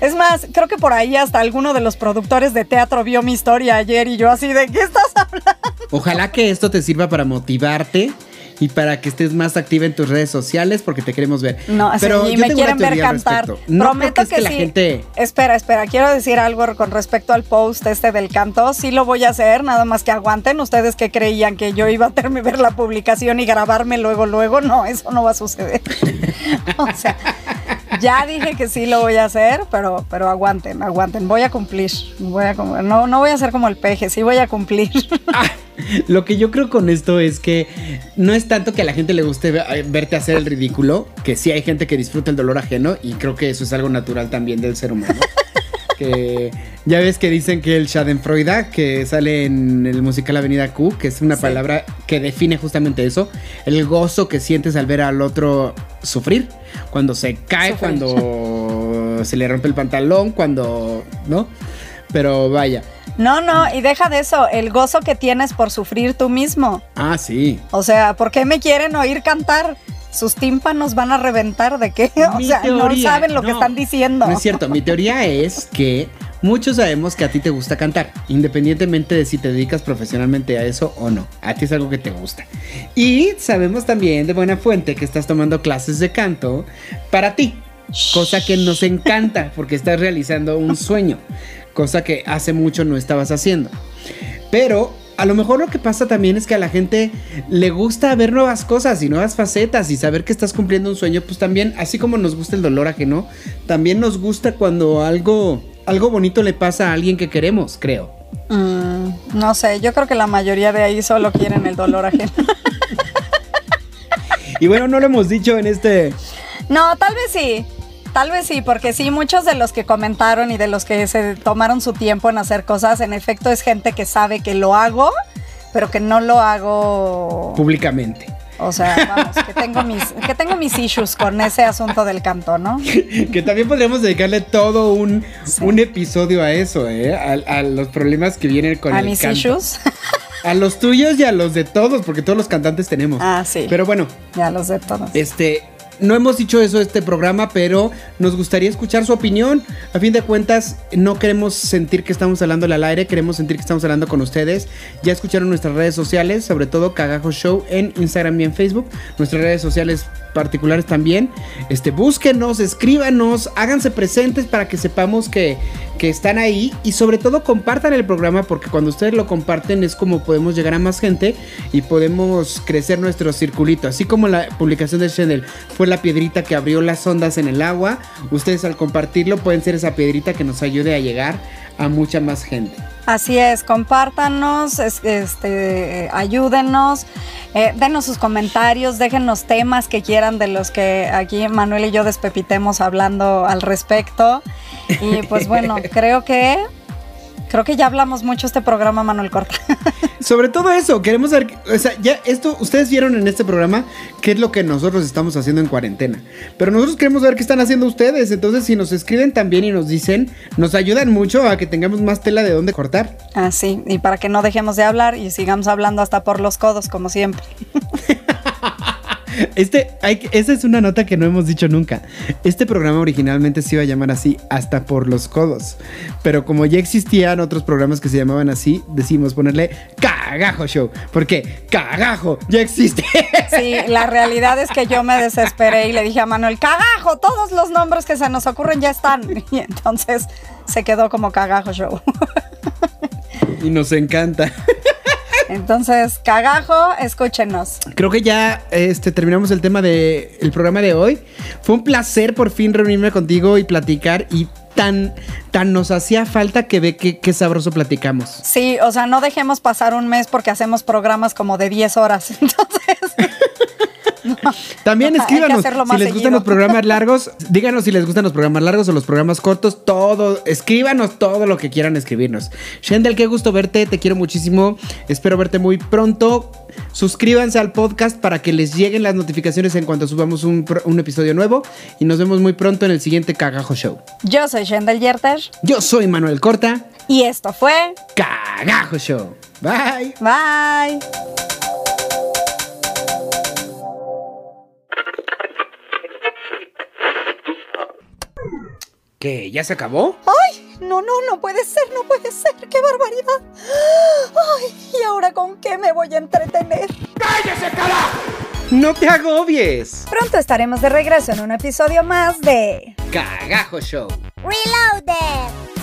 Es más, creo que por ahí hasta alguno de los productores de teatro vio mi historia ayer y yo así de, ¿qué estás hablando? Ojalá que esto te sirva para motivarte y para que estés más activa en tus redes sociales porque te queremos ver. No, Pero sí, yo me quieren ver cantar. No Prometo que, que, que sí. la gente Espera, espera, quiero decir algo con respecto al post este del canto. Sí lo voy a hacer, nada más que aguanten ustedes que creían que yo iba a terminar ver la publicación y grabarme luego, luego. No, eso no va a suceder. o sea, ya dije que sí lo voy a hacer, pero, pero aguanten, aguanten. Voy a cumplir. Voy a, no, no voy a ser como el peje, sí voy a cumplir. Lo que yo creo con esto es que no es tanto que a la gente le guste ve- verte hacer el ridículo, que sí hay gente que disfruta el dolor ajeno y creo que eso es algo natural también del ser humano. que ya ves que dicen que el Schadenfreude, que sale en el musical Avenida Q, que es una Sí. palabra que define justamente eso, el gozo que sientes al ver al otro sufrir, cuando se cae, cuando se le rompe el pantalón, cuando, ¿no? Pero vaya. No, no, y deja de eso, el gozo que tienes por sufrir tú mismo. Ah, sí. O sea, ¿por qué me quieren oír cantar? Sus tímpanos van a reventar de qué? O Mi sea, no saben lo que están diciendo. No es cierto, mi teoría es que muchos sabemos que a ti te gusta cantar, independientemente de si te dedicas profesionalmente a eso o no. A ti es algo que te gusta. Y sabemos también de buena fuente que estás tomando clases de canto para ti, cosa que nos encanta porque estás realizando un sueño, cosa que hace mucho no estabas haciendo. Pero a lo mejor lo que pasa también es que a la gente le gusta ver nuevas cosas y nuevas facetas y saber que estás cumpliendo un sueño, pues también, así como nos gusta el dolor ajeno, también nos gusta cuando algo, algo bonito le pasa a alguien que queremos, creo. Mm, no sé, yo creo que la mayoría de ahí solo quieren el dolor ajeno. Y bueno, no lo hemos dicho en este... No, tal vez sí. Tal vez sí, porque sí, muchos de los que comentaron y de los que se tomaron su tiempo en hacer cosas, en efecto es gente que sabe que lo hago, pero que no lo hago. públicamente. O sea, vamos, que tengo mis, que tengo mis issues con ese asunto del canto, ¿no? Que también podríamos dedicarle todo un, Sí. un episodio a eso, ¿eh? A, a los problemas que vienen con A el mis canto. issues. A los tuyos y a los de todos, porque todos los cantantes tenemos. Ah, sí. Pero bueno, ya los de todos. Este, no hemos dicho eso este programa, pero nos gustaría escuchar su opinión. A fin de cuentas, no queremos sentir que estamos hablando al aire, queremos sentir que estamos hablando con ustedes. Ya escucharon nuestras redes sociales, sobre todo Cagajo Show en Instagram y en Facebook. Nuestras redes sociales particulares también. Este, búsquenos, escríbanos, háganse presentes para que sepamos que, que están ahí y sobre todo compartan el programa porque cuando ustedes lo comparten es como podemos llegar a más gente y podemos crecer nuestro circulito. Así como la publicación de Chanel fue la piedrita que abrió las ondas en el agua, ustedes al compartirlo pueden ser esa piedrita que nos ayude a llegar a mucha más gente. Así es, compártanos, es- este, ayúdenos, eh, denos sus comentarios, déjenos temas que quieran de los que aquí Manuel y yo despepitemos hablando al respecto. Y pues bueno, creo que creo que ya hablamos mucho este programa, Manuel Corta. Sobre todo eso, queremos ver, o sea, ya esto, ustedes vieron en este programa qué es lo que nosotros estamos haciendo en cuarentena. Pero nosotros queremos ver qué están haciendo ustedes. Entonces, si nos escriben también y nos dicen, nos ayudan mucho a que tengamos más tela de dónde cortar. Así, y para que no dejemos de hablar y sigamos hablando hasta por los codos, como siempre. Este, hay, esa es una nota que no hemos dicho nunca. Este programa originalmente se iba a llamar así, hasta por los codos. Pero como ya existían otros programas que se llamaban así, decidimos ponerle Cagajo Show. Porque Cagajo ya existe. Sí, la realidad es que yo me desesperé y le dije a Manuel, cagajo, todos los nombres que se nos ocurren ya están. Y entonces se quedó como cagajo show. y nos encanta. Entonces, cagajo, escúchenos. Creo que ya este, terminamos el tema del programa de hoy. Fue un placer por fin reunirme contigo y platicar. Y tan, tan nos hacía falta que ve que, qué sabroso platicamos. Sí, o sea, no dejemos pasar un mes porque hacemos programas como de 10 horas. Entonces, También escríbanos si les seguido. gustan los programas largos. díganos si les gustan los programas largos o los programas cortos. Todo, escríbanos todo lo que quieran escribirnos. Shendel, qué gusto verte. Te quiero muchísimo. Espero verte muy pronto. Suscríbanse al podcast para que les lleguen las notificaciones en cuanto subamos un, un episodio nuevo. Y nos vemos muy pronto en el siguiente Cagajo Show. yo soy Shendel Yerter Yo soy Manuel Corta. y esto fue Cagajo Show. Bye. Bye. ¿Qué? ¿Ya se acabó? ¡Ay! No, no, no puede ser, no puede ser. ¡Qué barbaridad! ¡Ay! ¿Y ahora con qué me voy a entretener? ¡Cállese, carajo! ¡No te agobies! Pronto estaremos de regreso en un episodio más de Cagajo Show. Reloaded.